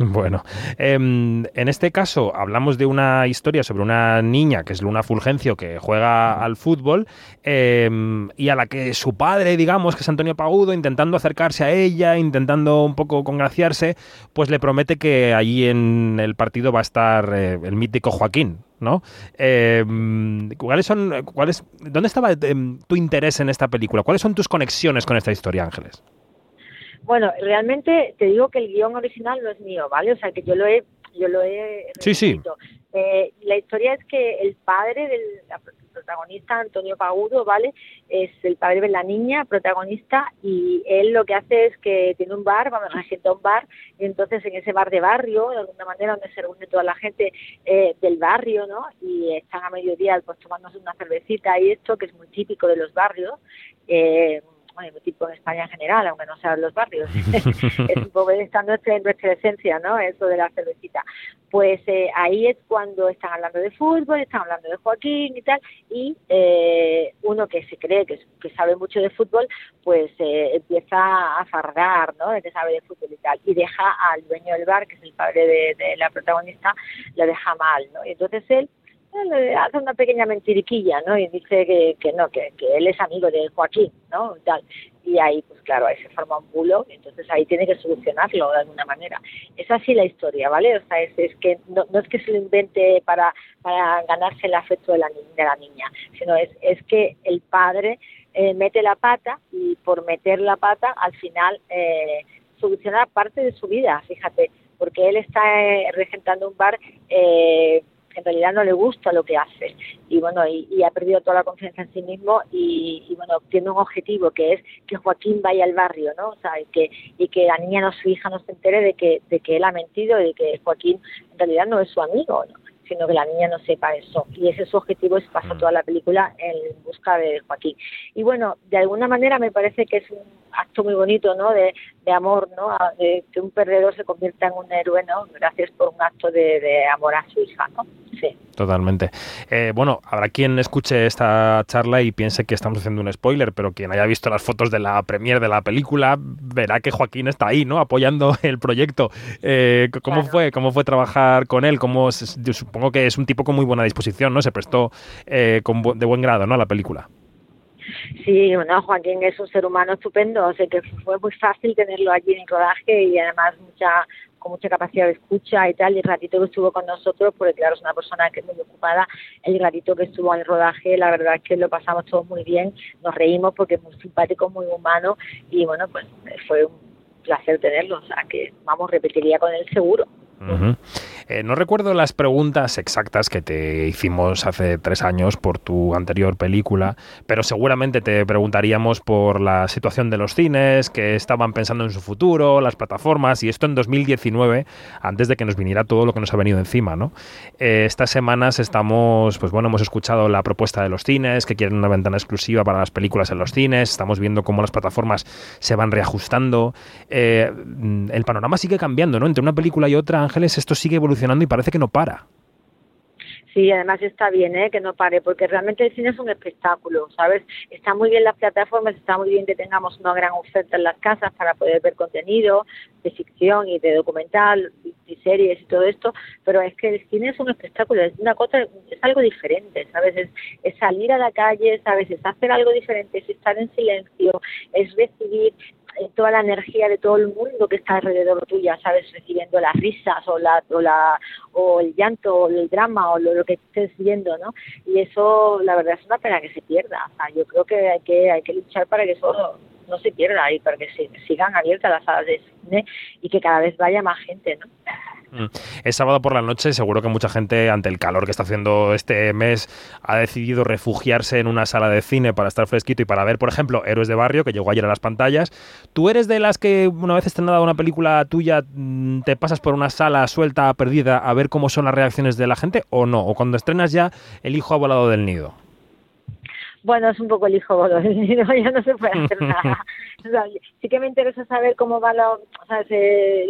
S1: Bueno, em, en este caso hablamos de una historia sobre una niña que es Luna Fulgencio que juega al fútbol em, y a la que su padre, digamos, que es Antonio Pagudo, intentando acercarse a ella, intentando un poco congraciarse, pues le promete que allí en el partido va a estar eh, el mítico Joaquín, ¿no? Em, ¿Cuáles son, cuáles, dónde estaba em, tu interés en esta película? ¿Cuáles son tus conexiones con esta historia, Ángeles?
S15: Bueno, realmente te digo que el guion original no es mío, ¿vale? O sea, que yo lo he, yo lo he
S1: Sí, sí.
S15: Eh, la historia es que el padre del la protagonista, Antonio Pagudo, ¿vale? Es el padre de la niña protagonista y él lo que hace es que tiene un bar, vamos, regenta un bar, y entonces en ese bar de barrio, de alguna manera donde se reúne toda la gente eh, del barrio, ¿no? Y están a mediodía pues tomándose una cervecita y esto, que es muy típico de los barrios, eh, bueno, muy típico en España en general, aunque no sea en los barrios. (laughs) es un poco esta nuestra, nuestra esencia, ¿no? Eso de la cervecita. Pues eh, ahí es cuando están hablando de fútbol, están hablando de Joaquín y tal, y eh, uno que se cree que, que sabe mucho de fútbol, pues eh, empieza a fardar, ¿no? De que sabe de fútbol y tal, y deja al dueño del bar, que es el padre de, de la protagonista, lo deja mal, ¿no? Y entonces él hace una pequeña mentiriquilla, ¿no? Y dice que, que no, que, que él es amigo de Joaquín, ¿no? Y tal. Y ahí, pues claro, ahí se forma un bulo, entonces ahí tiene que solucionarlo de alguna manera. Es así la historia, ¿vale? O sea, es, es que no, no es que se lo invente para, para ganarse el afecto de la, de la niña, sino es, es que el padre eh, mete la pata y por meter la pata al final eh, soluciona parte de su vida, fíjate, porque él está eh, regentando un bar eh, que en realidad no le gusta lo que hace. Y bueno y, y ha perdido toda la confianza en sí mismo y, y, bueno tiene un objetivo que es que Joaquín vaya al barrio no o sea y que y que la niña no su hija no se entere de que de que él ha mentido y de que Joaquín en realidad no es su amigo ¿no? sino que la niña no sepa eso. Y ese es su objetivo es pasar toda la película en busca de Joaquín. Y bueno de alguna manera me parece que es un acto muy bonito no de, de amor no A- de que un perdedor se convierta en un héroe no gracias por un acto de, de amor a su hija no sí
S1: Totalmente. Eh, bueno, habrá quien escuche esta charla y piense que estamos haciendo un spoiler, pero quien haya visto las fotos de la premier de la película verá que Joaquín está ahí, ¿no? Apoyando (laughs) el proyecto. Eh, ¿Cómo fue? ¿Cómo fue trabajar con él? ¿Cómo se- yo supongo que es un tipo con muy buena disposición, ¿no? Se prestó eh, con de buen grado, ¿no? A la película.
S15: Sí, bueno, Joaquín es un ser humano estupendo, o sea que fue muy fácil tenerlo allí en el rodaje y además mucha con mucha capacidad de escucha y tal, y el ratito que estuvo con nosotros, porque claro, es una persona que es muy ocupada, el ratito que estuvo en el rodaje, la verdad es que lo pasamos todos muy bien, nos reímos porque es muy simpático, muy humano, y bueno, pues fue un placer tenerlo, o sea que vamos, repetiría con él seguro.
S1: Eh, no recuerdo las preguntas exactas que te hicimos hace tres años por tu anterior película, pero seguramente te preguntaríamos por la situación de los cines, que estaban pensando en su futuro, las plataformas, y esto en 2019, antes de que nos viniera todo lo que nos ha venido encima, ¿no? Eh, estas semanas estamos, pues bueno, hemos escuchado la propuesta de los cines, que quieren una ventana exclusiva para las películas en los cines, estamos viendo cómo las plataformas se van reajustando. Eh, el panorama sigue cambiando, ¿no? Entre una película y otra, Ángeles, esto sigue evolucionando y parece que no para.
S15: Sí, además está bien ¿eh? que no pare, porque realmente el cine es un espectáculo, ¿sabes? Está muy bien las plataformas, está muy bien que tengamos una gran oferta en las casas para poder ver contenido de ficción y de documental y, series y todo esto, pero es que el cine es un espectáculo, es una cosa, es algo diferente, ¿sabes? Es, es salir a la calle, ¿sabes? Es hacer algo diferente, es estar en silencio, es recibir eh, toda la energía de todo el mundo que está alrededor tuya, ¿sabes? Recibiendo las risas o la, o la o el llanto o el drama o lo, lo que estés viendo, ¿no? Y eso, la verdad, es una pena que se pierda. O sea, yo creo que hay que hay que luchar para que eso no se pierda y para que se, sigan abiertas las salas de cine y que cada vez vaya más gente, ¿no?
S1: Es sábado por la noche, seguro que mucha gente, ante el calor que está haciendo este mes, ha decidido refugiarse en una sala de cine para estar fresquito y para ver, por ejemplo, Héroes de Barrio, que llegó ayer a las pantallas. ¿Tú eres de las que una vez estrenada una película tuya, mm, te pasas por una sala suelta, perdida, a ver cómo son las reacciones de la gente o no? ¿O cuando estrenas ya el hijo ha volado del nido?
S15: Bueno, es un poco el hijo del nido, (laughs) ya no se puede hacer (laughs) nada. O sea, sí que me interesa saber cómo va la,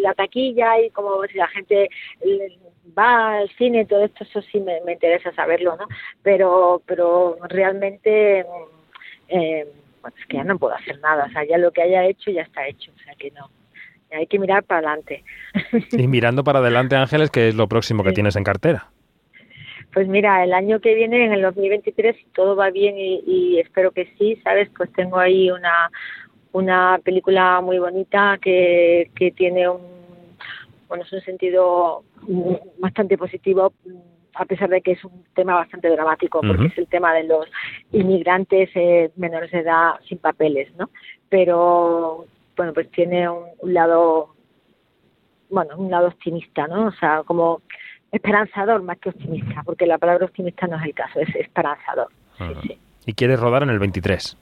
S15: la taquilla y cómo si la gente eh, va al cine, todo esto, eso sí me, me interesa saberlo, ¿no? Pero, pero realmente, mm, eh, bueno, es que ya no puedo hacer nada, o sea, ya lo que haya hecho ya está hecho, o sea que no. Hay que mirar para adelante.
S1: Y mirando para adelante, Ángeles, ¿qué es lo próximo que
S15: Sí.
S1: tienes en cartera?
S15: Pues mira, el año que viene, en el 2023, si todo va bien y, y espero que sí, ¿sabes? Pues tengo ahí una, una película muy bonita que, que tiene un, bueno, es un sentido bastante positivo a pesar de que es un tema bastante dramático, porque es el tema de los inmigrantes eh, menores de edad sin papeles, ¿no? Pero bueno, pues tiene un, un lado, bueno, un lado optimista, ¿no? O sea, como esperanzador más que optimista, porque la palabra optimista no es el caso, es esperanzador. Sí,
S1: Y quieres rodar en el 23.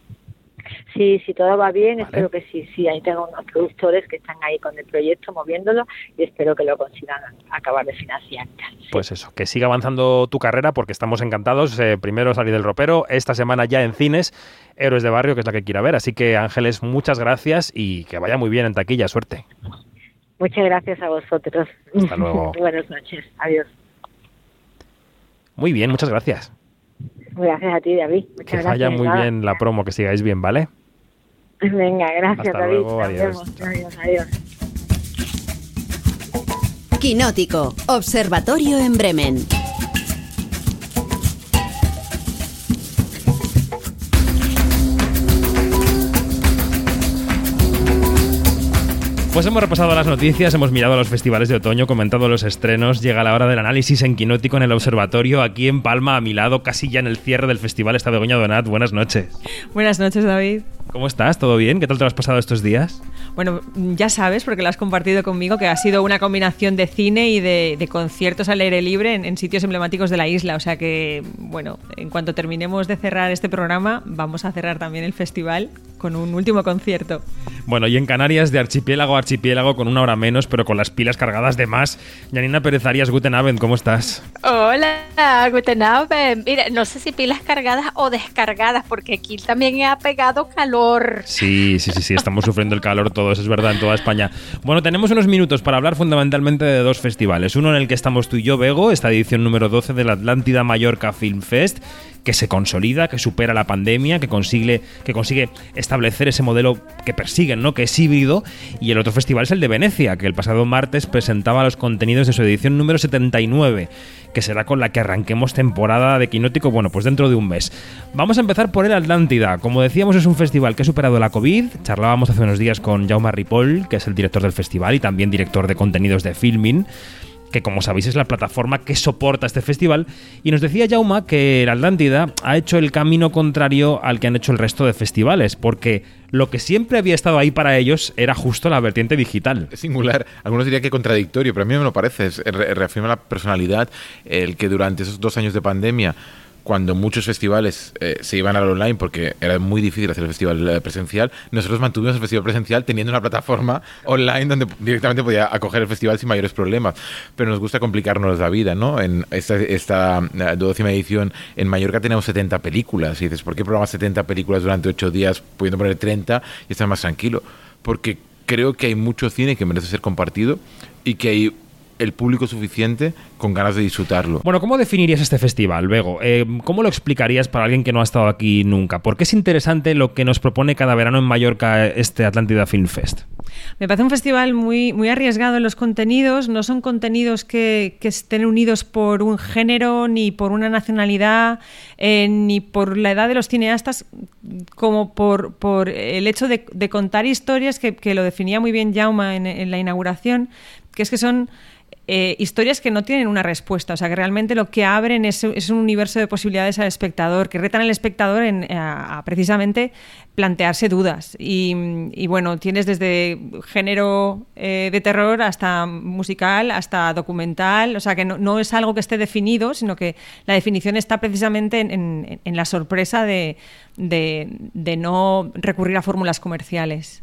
S15: Sí, si todo va bien, espero que sí. Sí, ahí tengo unos productores que están ahí con el proyecto moviéndolo y espero que lo consigan acabar de financiar.
S1: Pues eso, que siga avanzando tu carrera porque estamos encantados. Eh, primero salir del ropero, esta semana ya en cines, Héroes de Barrio, que es la que quiera ver. Así que Ángeles, muchas gracias y que vaya muy bien en taquilla. Suerte.
S15: Muchas gracias a vosotros.
S1: Hasta luego. (laughs)
S15: Buenas noches. Adiós.
S1: Muy bien, muchas gracias.
S15: Gracias a ti, David. Muchas
S1: Que
S15: gracias.
S1: vaya muy
S15: Nada.
S1: bien la promo, que sigáis bien, ¿vale?
S15: Venga, gracias,
S1: Hasta
S15: David.
S1: luego, adiós.
S15: vemos. Adiós, adiós.
S2: Quinótico, Observatorio en Bremen.
S1: Pues hemos repasado las noticias, hemos mirado los festivales de otoño, comentado los estrenos, llega la hora del análisis en Quinótico en el Observatorio, aquí en Palma, a mi lado, casi ya en el cierre del festival, está Begoña Donat. Buenas noches.
S16: Buenas noches, David.
S1: ¿Cómo estás? ¿Todo bien? ¿Qué tal te lo has pasado estos días?
S16: Bueno, ya sabes, porque lo has compartido conmigo, que ha sido una combinación de cine y de, de conciertos al aire libre en, en sitios emblemáticos de la isla. O sea que, bueno, en cuanto terminemos de cerrar este programa, vamos a cerrar también el festival con un último concierto.
S1: Bueno, y en Canarias, de archipiélago a archipiélago, con una hora menos, pero con las pilas cargadas de más. Janina Pérez Arias, Guten Abend, ¿cómo estás?
S17: Hola, guten Abend. Mira, no sé si pilas cargadas o descargadas, porque aquí también ha pegado calor.
S1: Sí, sí, sí, sí, estamos sufriendo el calor es verdad, en toda España. Bueno, tenemos unos minutos para hablar fundamentalmente de dos festivales. Uno en el que estamos tú y yo, Bego, esta edición número 12 del Atlántida Mallorca Film Fest, que se consolida, que supera la pandemia, que consigue, que consigue establecer ese modelo que persiguen, ¿no? Que es híbrido. Y el otro festival es el de Venecia, que el pasado martes presentaba los contenidos de su edición número 79 que será con la que arranquemos temporada de Quinótico, bueno, pues dentro de un mes. Vamos a empezar por el Atlántida. Como decíamos, es un festival que ha superado la COVID. Charlábamos hace unos días con Jaume Ripoll, que es el director del festival y también director de contenidos de Filming que como sabéis es la plataforma que soporta este festival, y nos decía Jauma que el Atlántida ha hecho el camino contrario al que han hecho el resto de festivales, porque lo que siempre había estado ahí para ellos era justo la vertiente digital.
S18: Singular, algunos dirían que contradictorio, pero a mí me lo parece, reafirma la personalidad, el que durante esos dos años de pandemia cuando muchos festivales eh, se iban al online porque era muy difícil hacer el festival eh, presencial, nosotros mantuvimos el festival presencial teniendo una plataforma (laughs) online donde directamente podía acoger el festival sin mayores problemas. Pero nos gusta complicarnos la vida, ¿no? En esta, esta eh, duodécima edición en Mallorca tenemos 70 películas. Y dices, ¿por qué programas 70 películas durante 8 días pudiendo poner 30 y estar más tranquilo? Porque creo que hay mucho cine que merece ser compartido y que hay el público suficiente con ganas de disfrutarlo.
S1: Bueno, ¿cómo definirías este festival, Bego? Eh, ¿Cómo lo explicarías para alguien que no ha estado aquí nunca? ¿Por qué es interesante lo que nos propone cada verano en Mallorca este Atlántida Film Fest?
S16: Me parece un festival muy, muy arriesgado en los contenidos. No son contenidos que, que estén unidos por un género, ni por una nacionalidad, eh, ni por la edad de los cineastas, como por, por el hecho de, de contar historias que, que, lo definía muy bien Jauma en, en la inauguración, que es que son eh, historias que no tienen una respuesta, o sea, que realmente lo que abren es, un universo de posibilidades al espectador, que retan al espectador en, a, precisamente plantearse dudas. Y, bueno, tienes desde género eh, de terror hasta musical, hasta documental, o sea, que no, es algo que esté definido, sino que la definición está precisamente en, la sorpresa de no recurrir a fórmulas comerciales.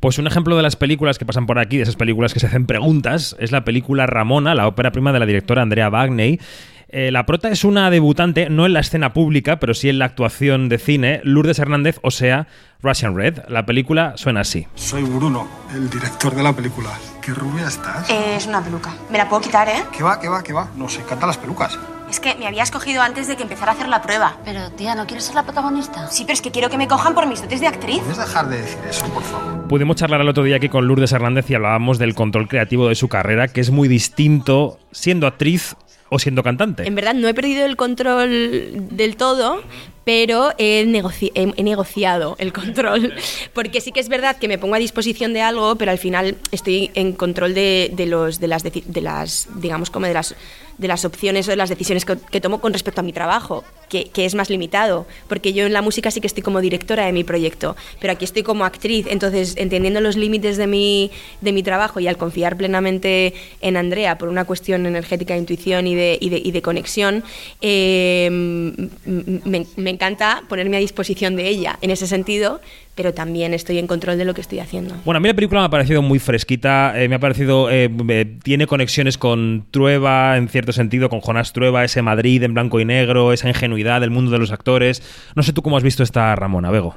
S1: Pues un ejemplo de las películas que pasan por aquí, de esas películas que se hacen preguntas, es la película Ramona, la ópera prima de la directora Andrea Bagney. Eh, la prota es una debutante, no en la escena pública, pero sí en la actuación de cine, Lourdes Hernández, o sea, Russian Red. La película suena así.
S19: Soy Bruno, el director de la película. ¿Qué rubia estás?
S20: Eh, es una peluca. Me la puedo quitar, ¿eh?
S19: ¿Qué va, qué va, qué va? Nos encantan las pelucas.
S20: Es que me habías cogido antes de que empezara a hacer la prueba.
S8: Pero, tía, ¿no quieres ser la protagonista?
S20: Sí, pero es que quiero que me cojan por mis dotes de actriz.
S19: ¿Puedes dejar de decir eso, por favor?
S1: Pudimos charlar el otro día aquí con Lourdes Hernández y hablábamos del control creativo de su carrera, que es muy distinto siendo actriz o siendo cantante.
S21: En verdad no he perdido el control del todo, pero he, he, negociado el control, (laughs) porque sí que es verdad que me pongo a disposición de algo, pero al final estoy en control de, de los, de las, de las, digamos, como de las de las opciones o de las decisiones que, tomo con respecto a mi trabajo, que, es más limitado, porque yo en la música sí que estoy como directora de mi proyecto, pero aquí estoy como actriz, entonces entendiendo los límites de mi, de mi trabajo y al confiar plenamente en Andrea por una cuestión energética de intuición y de, y de, conexión, eh, me, me encanta ponerme a disposición de ella. En ese sentido, pero también estoy en control de lo que estoy haciendo.
S1: Bueno, a mí la película me ha parecido muy fresquita, eh, me ha parecido, eh, tiene conexiones con Trueba, en cierto sentido, con Jonás Trueba, ese Madrid en blanco y negro, esa ingenuidad del mundo de los actores. No sé tú cómo has visto esta Ramona, Bego.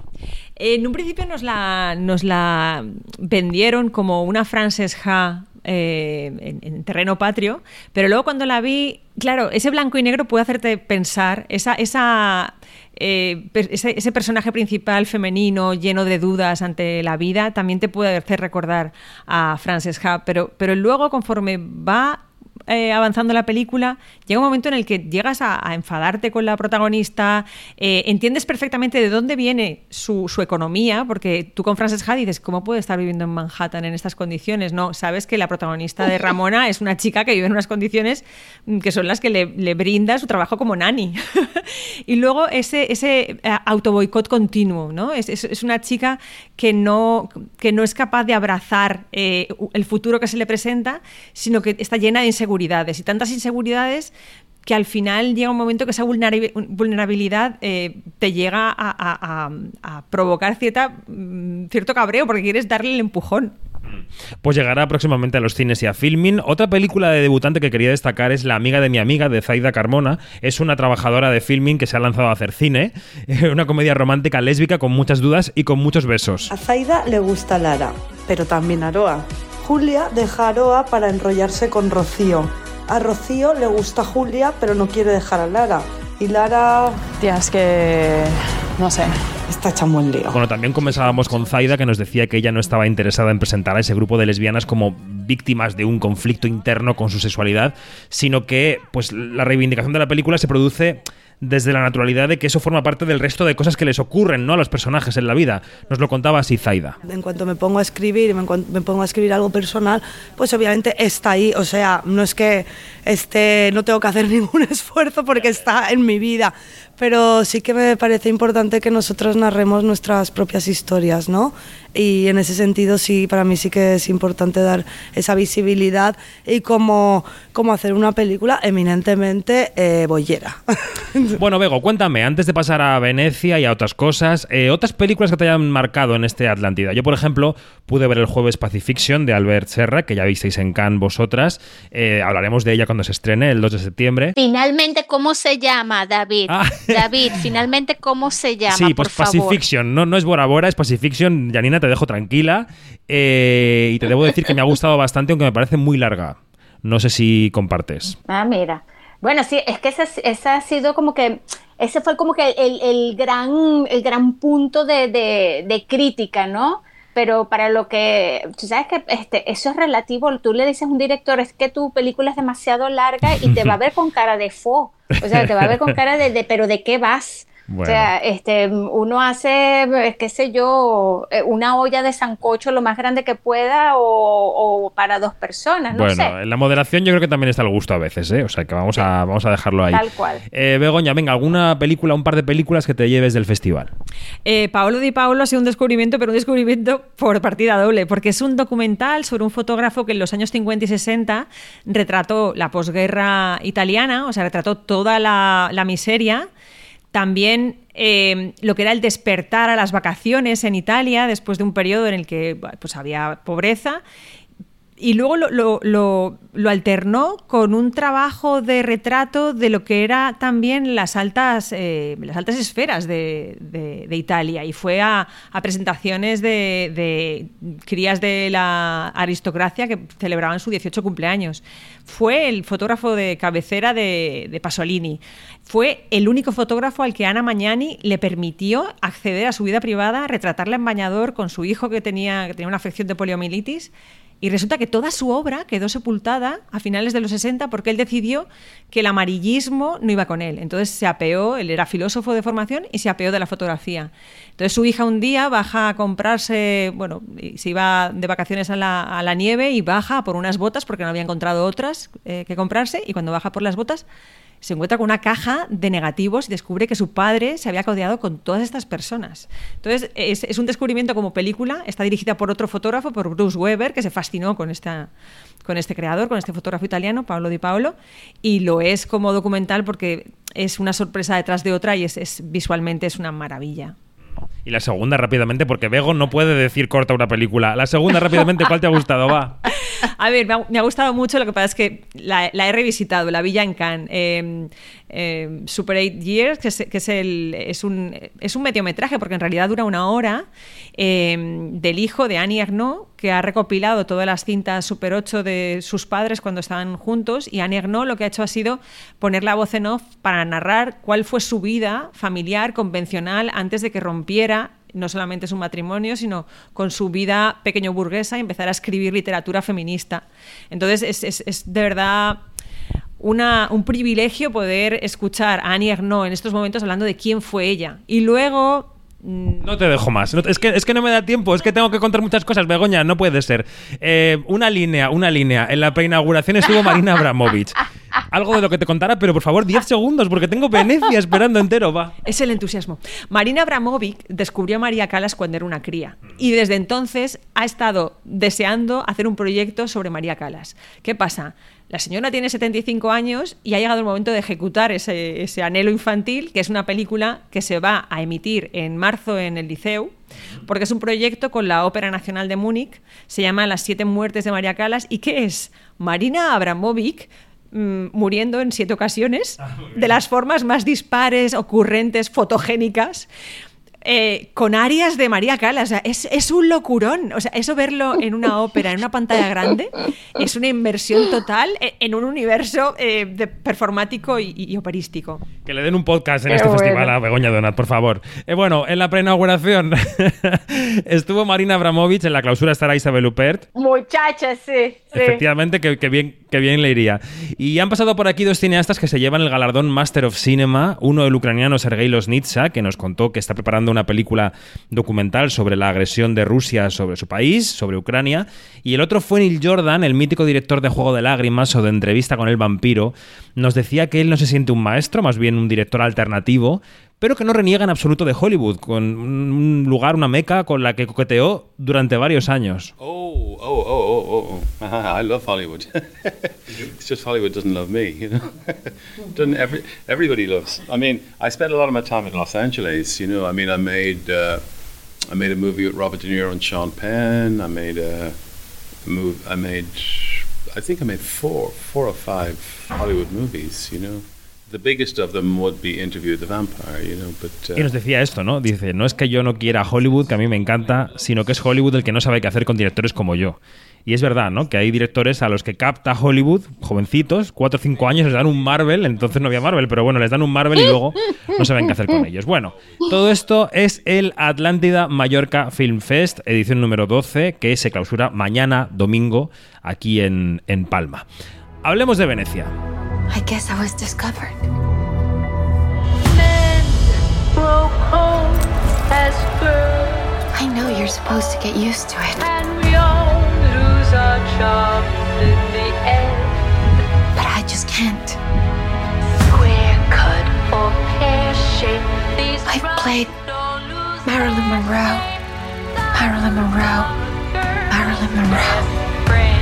S16: En un principio nos la, nos la vendieron como una Frances Ha eh, en, terreno patrio, pero luego cuando la vi, claro, ese blanco y negro puede hacerte pensar, esa, esa eh, ese, personaje principal femenino lleno de dudas ante la vida también te puede hacer recordar a Frances Ha, pero, pero luego conforme va eh, avanzando la película, llega un momento en el que llegas a, enfadarte con la protagonista, eh, entiendes perfectamente de dónde viene su, economía, porque tú con Frances Ha dices, ¿cómo puede estar viviendo en Manhattan en estas condiciones? No, sabes que la protagonista de Ramona es una chica que vive en unas condiciones mm, que son las que le, brinda su trabajo como nani. (laughs) y luego ese, ese eh, autoboicot continuo, ¿no? Es, una chica que no, que no es capaz de abrazar el futuro que se le presenta, sino que está llena de inseguridad y tantas inseguridades que al final llega un momento que esa vulnerabilidad eh, te llega a, provocar cierta, mm, cierto cabreo porque quieres darle el empujón.
S1: Pues llegará próximamente a los cines y a filming. Otra película de debutante que quería destacar es La amiga de mi amiga, de Zaida Carmona. Es una trabajadora de filming que se ha lanzado a hacer cine. (laughs) Una comedia romántica lésbica con muchas dudas y con muchos besos.
S22: A Zaida le gusta Lara, pero también Aroa. Julia deja a Aroa para enrollarse con Rocío. A Rocío le gusta Julia, pero no quiere dejar a Lara. Y Lara...
S6: Tienes que... no sé.
S22: Está echando un lío.
S1: Bueno, también comenzábamos con Zaida, que nos decía que ella no estaba interesada en presentar a ese grupo de lesbianas como víctimas de un conflicto interno con su sexualidad, sino que pues la reivindicación de la película se produce desde la naturalidad de que eso forma parte del resto de cosas que les ocurren ¿no? a los personajes en la vida. Nos lo contaba así Zaida.
S22: En cuanto me pongo a escribir me, me, pongo a escribir algo personal, pues obviamente está ahí. O sea, no es que este, no tengo que hacer (laughs) ningún esfuerzo porque está en mi vida pero sí que me parece importante que nosotros narremos nuestras propias historias, ¿no? Y en ese sentido sí, para mí sí que es importante dar esa visibilidad y como, hacer una película eminentemente eh, boyera. (laughs)
S1: Bueno, Bego, cuéntame, antes de pasar a Venecia y a otras cosas, eh, otras películas que te hayan marcado en este Atlántida. Yo, por ejemplo, pude ver el jueves Pacifiction de Albert Serra, que ya visteis en Cannes vosotras. Eh, hablaremos de ella cuando se estrene el 2 de septiembre.
S17: Finalmente, ¿cómo se llama, David? Ah. David, finalmente, ¿cómo se llama?
S1: Sí, pues Pacifiction, no, no es Bora Bora, es Pacifiction. Janina, te dejo tranquila. Eh, y te debo decir que me ha gustado bastante, aunque me parece muy larga. No sé si compartes.
S17: Ah, mira. Bueno, sí, es que ese, ha sido como que, ese fue como que el, gran, el gran punto de, de, crítica, ¿no? Pero para lo que, tú sabes que este, eso es relativo, tú le dices a un director, es que tu película es demasiado larga y te va a (laughs) ver con cara de fo. O sea, te va a ver con cara de, pero ¿de qué vas? O sea, este, uno hace, qué sé yo, eh, una olla de sancocho lo más grande que pueda o, para dos personas, no
S1: bueno, en la moderación yo creo que también está el gusto a veces, ¿eh? O sea, que vamos, a, vamos a dejarlo ahí.
S17: Tal cual.
S1: Eh, Begoña, venga, ¿alguna película, un par de películas que te lleves del festival?
S16: Eh, Paolo Di Paolo ha sido un descubrimiento, pero un descubrimiento por partida doble, porque es un documental sobre un fotógrafo que en los años 50 y 60 retrató la posguerra italiana, o sea, retrató toda la, la miseria también eh, lo que era el despertar a las vacaciones en Italia después de un periodo en el que pues, había pobreza y luego lo, lo, alternó con un trabajo de retrato de lo que era también las altas, eh, las altas esferas de, de, Italia y fue a, presentaciones de, de, crías de la aristocracia que celebraban su 18 cumpleaños. Fue el fotógrafo de cabecera de, Pasolini. Fue el único fotógrafo al que Ana Magnani le permitió acceder a su vida privada, retratarla en bañador con su hijo que tenía, que tenía una afección de poliomielitis Y resulta que toda su obra quedó sepultada a finales de los 60 porque él decidió que el amarillismo no iba con él. Entonces se apeó, él era filósofo de formación y se apeó de la fotografía. Entonces su hija un día baja a comprarse, bueno, se iba de vacaciones a la, nieve y baja por unas botas porque no había encontrado otras eh, que comprarse y cuando baja por las botas se encuentra con una caja de negativos y descubre que su padre se había codeado con todas estas personas. Entonces, es, un descubrimiento como película, está dirigida por otro fotógrafo, por Bruce Weber, que se fascinó con, esta, con este creador, con este fotógrafo italiano, Paolo Di Paolo, y lo es como documental porque es una sorpresa detrás de otra y es visualmente es una maravilla.
S1: Y la segunda rápidamente, porque Bego no puede decir corta una película. La segunda rápidamente, ¿cuál te ha gustado? Va. (laughs)
S16: A ver, me ha, gustado mucho, lo que pasa es que la, he revisitado, La Villa en Cannes. Eh, eh, Super 8 Years, que, es, que es, el, es, un, es un mediometraje, porque en realidad dura una hora, eh, del hijo de Annie Ernaux, que ha recopilado todas las cintas Super 8 de sus padres cuando estaban juntos, y Annie Ernaux lo que ha hecho ha sido poner la voz en off para narrar cuál fue su vida familiar, convencional, antes de que rompiera no solamente su matrimonio, sino con su vida pequeño burguesa y empezar a escribir literatura feminista. Entonces, es, es, es de verdad una, un privilegio poder escuchar a Annie Ernaux en estos momentos hablando de quién fue ella. Y luego
S1: no te dejo más. Es que, es que no me da tiempo. Es que tengo que contar muchas cosas. Begoña, no puede ser. Eh, una línea, una línea. En la preinauguración estuvo Marina Abramovich. Algo de lo que te contara, pero por favor, 10 segundos, porque tengo Venecia esperando entero, va.
S16: Es el entusiasmo. Marina Abramovic descubrió a María Calas cuando era una cría. Y desde entonces ha estado deseando hacer un proyecto sobre María Calas. ¿Qué pasa? La señora tiene 75 años y ha llegado el momento de ejecutar ese, ese, anhelo infantil, que es una película que se va a emitir en marzo en el Liceu, porque es un proyecto con la Ópera Nacional de Múnich, se llama Las siete muertes de María Calas, y que es Marina Abramovic muriendo en siete ocasiones, de las formas más dispares, ocurrentes, fotogénicas. Eh, con arias de María Calas. O sea, es, es, un locurón. O sea, eso verlo en una ópera, en una pantalla grande, es una inversión total en un universo eh, de performático y, y, operístico.
S1: Que le den un podcast en Qué este bueno. festival a Begoña Donat, por favor. Eh, bueno, en la preinauguración (laughs) estuvo Marina Abramovich, en la clausura estará Isabel Huppert.
S17: Muchacha, sí. sí.
S1: Efectivamente, que, que, bien, que bien le iría. Y han pasado por aquí dos cineastas que se llevan el galardón Master of Cinema. Uno, el ucraniano Sergei Losnitsa, que nos contó que está preparando una película documental sobre la agresión de Rusia sobre su país, sobre Ucrania, y el otro fue Neil Jordan, el mítico director de Juego de Lágrimas o de Entrevista con el Vampiro, nos decía que él no se siente un maestro, más bien un director alternativo, pero que no reniega en absoluto de Hollywood, con un lugar, una meca con la que coqueteó durante varios años.
S23: Oh, oh, oh, oh, oh. (laughs) I love Hollywood. (laughs) it's just Hollywood doesn't love me, you know. (laughs) doesn't every, everybody loves. I mean, I spent a lot of my time in Los Angeles, you know. I mean, I made uh, I made a movie with Robert De Niro and Sean Penn. I made a move. I made. I think I made four, four or five Hollywood movies, you know.
S1: Y nos decía esto, ¿no? Dice, no es que yo no quiera Hollywood, que a mí me encanta, sino que es Hollywood el que no sabe qué hacer con directores como yo. Y es verdad, ¿no? Que hay directores a los que capta Hollywood, jovencitos, 4 o 5 años, les dan un Marvel, entonces no había Marvel, pero bueno, les dan un Marvel y luego no saben qué hacer con ellos. Bueno, todo esto es el Atlántida Mallorca Film Fest, edición número 12, que se clausura mañana, domingo, aquí en, en Palma. Hablemos de Venecia.
S8: I guess I was discovered. I know you're supposed to get used to it. But I just can't. I've played Marilyn Monroe, Marilyn Monroe, Marilyn Monroe.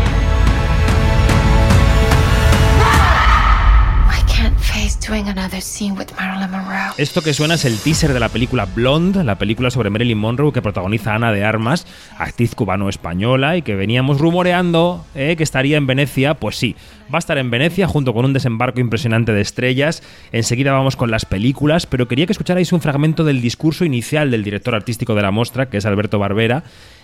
S1: Esto que suena es el teaser de la película Blonde, la película sobre Marilyn Monroe que protagoniza Ana de Armas, actriz cubano-española y que veníamos rumoreando eh, que estaría en Venecia. Pues sí, va a estar en Venecia junto con un desembarco impresionante de estrellas. Enseguida vamos con las películas, pero quería que escucharais un fragmento del discurso inicial del director artístico de la muestra, que es Alberto Barbera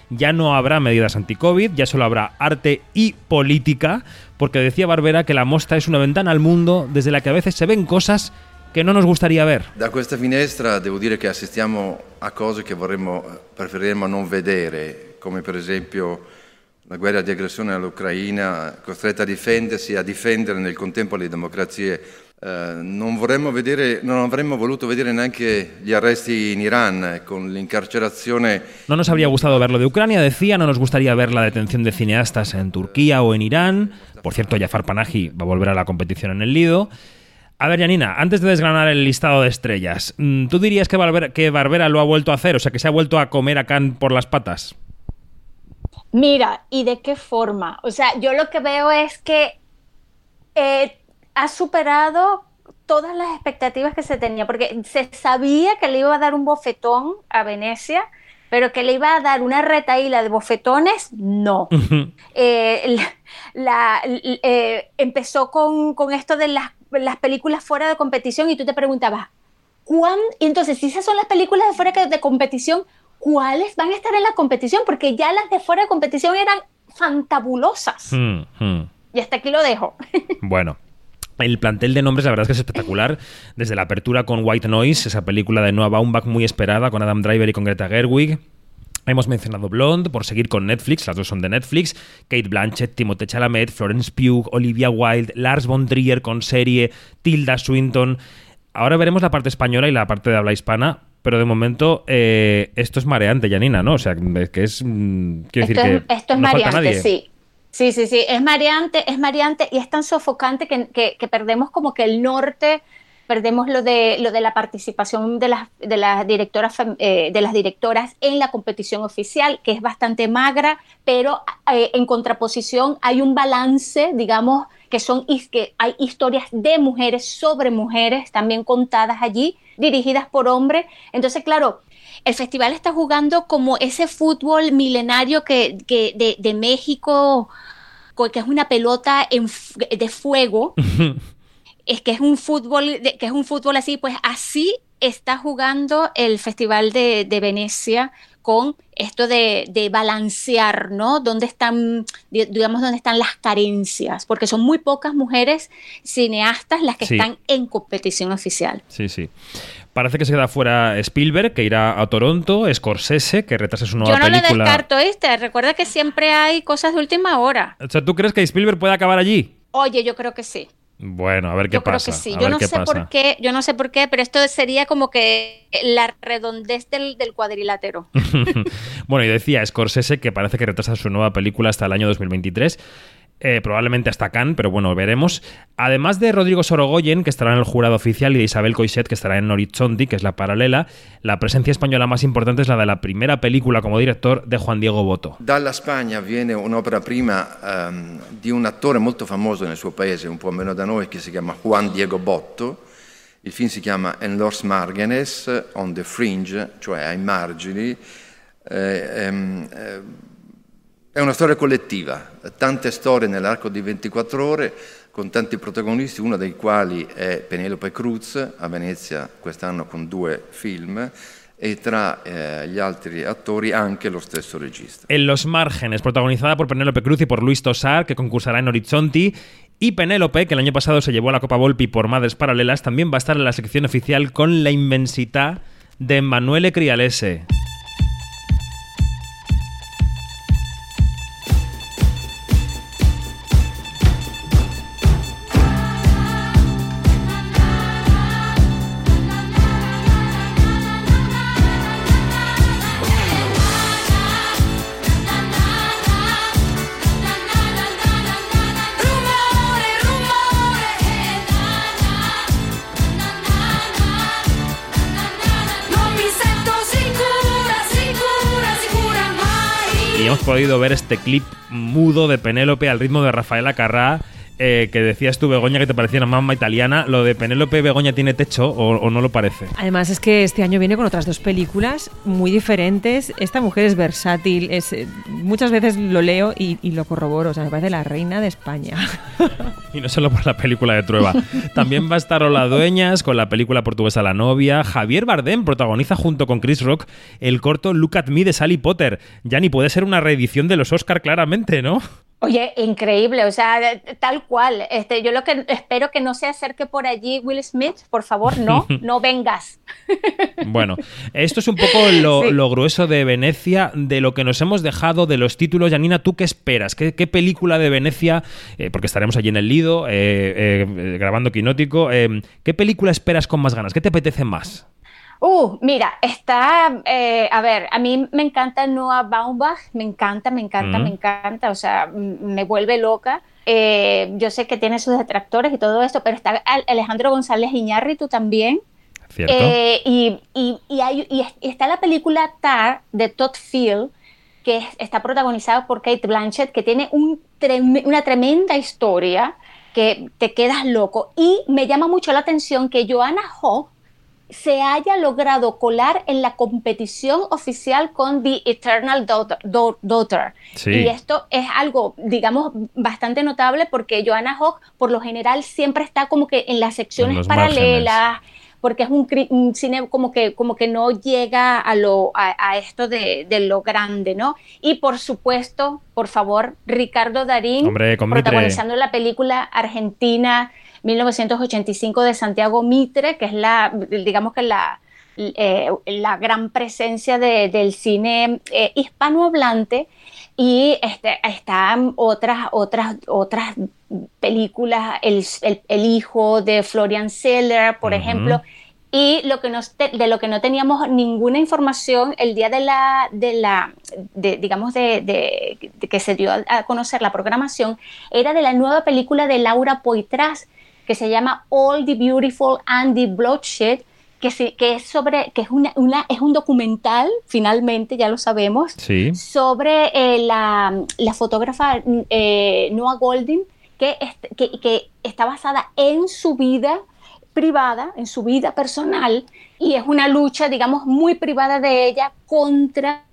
S1: ya no habrá medidas anti-COVID, ya solo habrá arte y política, porque decía Barbera que la mostra es una ventana al mundo desde la que a veces se ven cosas che non nos gustaría ver.
S24: Da questa finestra devo dire che assistiamo a cose che vorremmo, preferiremmo non vedere, come per esempio la guerra di aggressione all'Ucraina, costretta a difendersi e a difendere nel contempo le democrazie. Eh, non, vorremmo vedere, non avremmo voluto vedere neanche gli arresti in Irán, con l'incarcerazione.
S1: No nos habría gustado ver lo de Ucrania, decía, no nos gustaría ver la detención de cineastas en Turquía o en Irán. Por cierto, Jafar Panahi va a volver a la competición en el Lido. A ver, Janina, antes de desgranar el listado de estrellas, mm, ¿tú dirías que Barbera, que Barbera lo ha vuelto a hacer? O sea, que se ha vuelto a comer a Khan por las patas.
S17: Mira, ¿y de qué forma? O sea, yo lo que veo es que eh, ha superado todas las expectativas que se tenía, porque se sabía que le iba a dar un bofetón a Venecia, pero que le iba a dar una retaíla de bofetones, no. (laughs) eh, la, eh, empezó con, con, esto de las, las, películas fuera de competición y tú te preguntabas, ¿cuándo? Entonces, si esas son las películas de fuera de competición, ¿cuáles van a estar en la competición? Porque ya las de fuera de competición eran fantabulosas.
S1: Mm, mm.
S17: Y hasta aquí lo dejo. (laughs)
S1: bueno. El plantel de nombres, la verdad es que es espectacular. Desde la apertura con White Noise, esa película de Noah Baumbach muy esperada, con Adam Driver y con Greta Gerwig. Hemos mencionado Blonde, por seguir con Netflix, las dos son de Netflix. Kate Blanchett, Timothée Chalamet, Florence Pugh, Olivia Wilde, Lars von Trier con serie, Tilda Swinton. Ahora veremos la parte española y la parte de habla hispana, pero de momento eh, esto es mareante, Janina, ¿no? O sea, que es. Quiero
S17: esto
S1: decir
S17: es,
S1: que.
S17: Esto es
S1: no
S17: mareante, sí. Sí, sí, sí, es mareante, es mareante y es tan sofocante que, que, perdemos como que el norte, perdemos lo de, lo de la participación de las, de las, directoras, eh, de las directoras en la competición oficial, que es bastante magra, pero eh, en contraposición hay un balance, digamos, que, son, que hay historias de mujeres sobre mujeres también contadas allí, dirigidas por hombres. Entonces, claro, el festival está jugando como ese fútbol milenario que, que de, de, México, que es una pelota en, de fuego, (laughs) es que es un fútbol, que es un fútbol así, pues así está jugando el Festival de, de Venecia con esto de, de, balancear, ¿no? ¿Dónde están, digamos, dónde están las carencias? Porque son muy pocas mujeres cineastas las que
S1: Sí.
S17: están en competición oficial.
S1: Sí, sí. Parece que se queda fuera Spielberg, que irá a Toronto, Scorsese, que retrasa su nueva
S17: Yo no lo
S1: película.
S17: descarto, ¿viste? Recuerda que siempre hay cosas de última hora.
S1: O sea, ¿tú crees que Spielberg puede acabar allí?
S17: Oye, yo creo que sí.
S1: Bueno, a ver qué
S17: Yo creo
S1: pasa.
S17: que sí. Yo no sé
S1: pasa.
S17: por qué, yo no sé por qué, pero esto sería como que la redondez del, del cuadrilátero. (laughs)
S1: bueno, y decía Scorsese que parece que retrasa su nueva película hasta el año 2023. Eh, probablemente hasta Cannes, pero bueno, veremos. Además de Rodrigo Sorogoyen, que estará en el jurado oficial, y de Isabel Coixet, que estará en Horizonte, que es la paralela, la presencia española más importante es la de la primera película como director de Juan Diego Boto.
S24: Dalla Spagna viene un'opera prima di un attore molto famoso nel suo paese, un po' meno da noi, che si chiama Juan Diego Botto. Il film si chiama En los Márgenes, On the Fringe, cioè ai margini. Eh, ehm, eh, è una storia collettiva, tante storie nell'arco di 24 ore con tanti protagonisti, uno dei quali è Penelope Cruz a Venezia quest'anno con due film e tra eh, gli altri attori anche lo stesso regista.
S1: En Los Márgenes, protagonizada por Penélope Cruz y por Luis Tosar, que concursará en Horizonte. Y Penélope, que el año pasado se llevó a la Copa Volpi por Madres Paralelas, también va a estar en la sección oficial con la inmensidad de Emanuele Crialese. Podido ver este clip mudo de Penélope al ritmo de Rafaela Carrá. Eh, que decías tú, Begoña, que te parecía una mamá italiana. ¿Lo de Penélope Begoña tiene techo o, o no lo parece?
S16: Además es que este año viene con otras dos películas muy diferentes. Esta mujer es versátil, es, eh, muchas veces lo leo y, y lo corroboro, o sea, me parece la reina de España. (laughs)
S1: Y no solo por la película de Trueba. También va a estar Ola Dueñas con la película portuguesa La novia. Javier Bardem protagoniza junto con Chris Rock el corto Look at Me de Sally Potter. Ya ni puede ser una reedición de los Oscar claramente, ¿no?
S17: Oye, increíble, o sea, tal cual. Este, yo lo que espero que no se acerque por allí Will Smith, por favor, no, (laughs) no vengas.
S1: Bueno, esto es un poco lo, lo grueso de Venecia, de lo que nos hemos dejado de los títulos. Janina, ¿tú qué esperas? ¿Qué, qué película de Venecia? eh, porque estaremos allí en el Lido, eh, eh, grabando Quinótico. ¿Qué película esperas con más ganas? ¿Qué te apetece más?
S17: Uh, mira, está, eh, a ver, a mí me encanta Noah Baumbach, me encanta, me encanta,
S1: Mm.
S17: me encanta, o sea, me vuelve loca. Eh, yo sé que tiene sus detractores y todo esto, pero está Al- Alejandro González Iñárritu también.
S1: ¿Cierto?
S17: Eh, y, y- y hay- y es- y está la película Tar de Todd Field, que es- está protagonizada por Kate Blanchett, que tiene un trem- una tremenda historia que te quedas loco. Y me llama mucho la atención que Joanna Ho se haya logrado colar en la competición oficial con The Eternal Daughter. Dau- Daughter.
S25: Sí.
S17: Y esto es algo, digamos, bastante notable porque Joanna Hawk, por lo general, siempre está como que en las secciones
S25: En
S17: paralelas, porque es un, cine como que, como que no llega a, lo, a, a esto de, de lo grande, ¿no? Y por supuesto, por favor, Ricardo Darín,
S1: Hombre,
S17: protagonizando la película argentina 1985 de Santiago Mitre, que es la, digamos que la, eh, la gran presencia de- del cine eh, hispanohablante. Y este, están otras, otras, otras películas, el, el- El hijo de Florian Seller, por ejemplo, y lo que nos te- de lo que no teníamos ninguna información el día de la, de la de, digamos, de, de- de que se dio a, a conocer la programación, era de la nueva película de Laura Poitras, que se llama All the Beautiful and the Bloodshed, que, se- que es sobre, que es una, una- es un documental, finalmente, ya lo sabemos,
S1: Sí.
S17: sobre eh, la, la fotógrafa eh, Noah Goldin, que, que está basada en su vida privada, en su vida personal, y es una lucha, digamos, muy privada de ella contra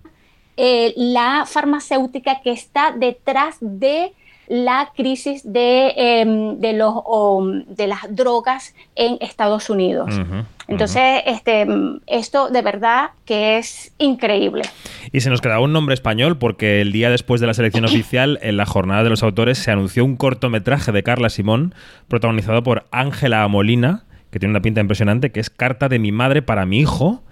S17: eh, la farmacéutica que está detrás de la crisis de, em, de, los, de las drogas en Estados Unidos. Entonces, este, mm, esto de verdad que es increíble.
S1: Y se nos quedaba un nombre español porque el día después de la selección (coughs) oficial, en la jornada de los autores, se anunció un cortometraje de Carla Simón, protagonizado por Ángela Molina, que tiene una pinta impresionante, que es Carta de mi madre para mi hijo.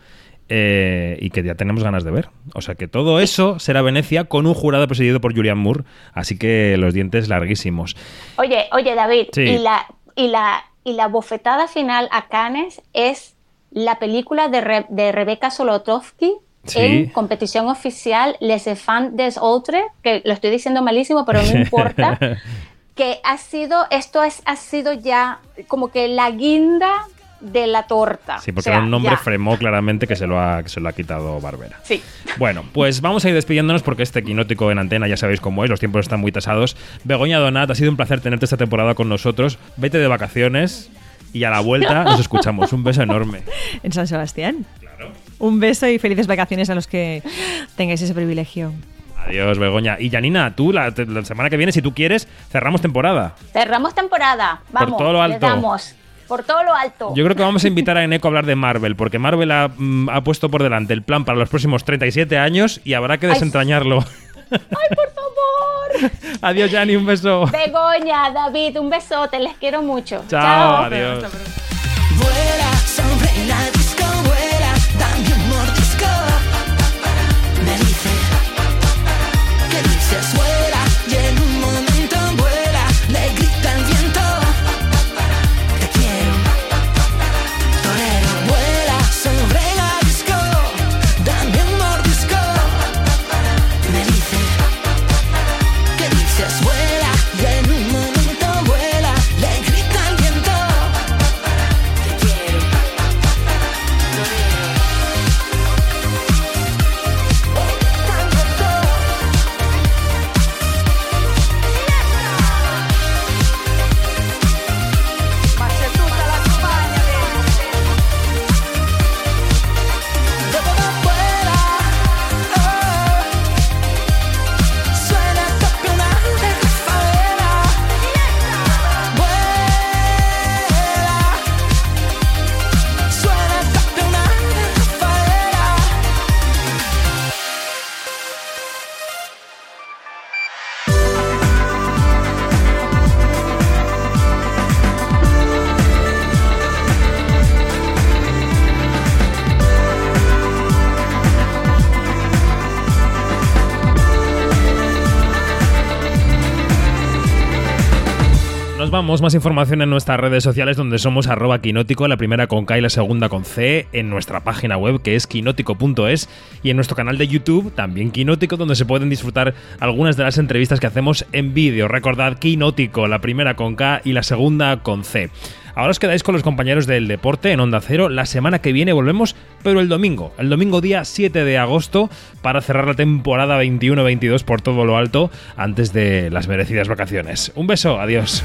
S1: Eh, y que ya tenemos ganas de ver. O sea que todo eso será Venecia con un jurado presidido por Julian Moore, así que los dientes larguísimos.
S17: Oye, oye, David,
S1: Sí.
S17: y, la, y, la, y la bofetada final a Cannes es la película de, Re- de Rebeca Solotowski
S1: Sí.
S17: en competición oficial Les Enfants des Autres, que lo estoy diciendo malísimo, pero no importa, (laughs) que ha sido, esto es, ha sido ya como que la guinda de la torta.
S1: Sí, porque
S17: O sea,
S1: era un nombre
S17: ya.
S1: fremó claramente que se lo ha, que se lo ha quitado Barbera.
S17: Sí.
S1: Bueno, pues vamos a ir despidiéndonos porque este quinótico en antena ya sabéis cómo es, los tiempos están muy tasados. Begoña Donat, ha sido un placer tenerte esta temporada con nosotros. Vete de vacaciones y a la vuelta (laughs) nos escuchamos. Un beso enorme.
S16: En San Sebastián. Un beso y felices vacaciones a los que tengáis ese privilegio.
S1: Adiós, Begoña. Y Janina, tú la, la semana que viene, si tú quieres, cerramos temporada.
S17: Cerramos temporada. Vamos,
S1: todo lo
S17: le
S1: alto.
S17: damos. Por todo lo alto.
S1: Yo creo que vamos a invitar a Eneco a hablar de Marvel, porque Marvel ha, mm, ha puesto por delante el plan para los próximos 37 años y habrá que desentrañarlo.
S17: ¡Ay, por favor! (laughs)
S1: Adiós, Jani, un beso.
S17: Begoña, David, un besote, les quiero mucho.
S1: Chao, adiós.
S26: Vuela
S1: más información en nuestras redes sociales donde somos arroba la primera con K y la segunda con C, en nuestra página web que es quinótico.es y en nuestro canal de YouTube, también quinótico, donde se pueden disfrutar algunas de las entrevistas que hacemos en vídeo. Recordad quinótico, la primera con K y la segunda con C. Ahora os quedáis con los compañeros del deporte en Onda Cero. La semana que viene volvemos, pero el domingo, el domingo día 7 de agosto, para cerrar la temporada 21-22 por todo lo alto antes de las merecidas vacaciones. Un beso, adiós.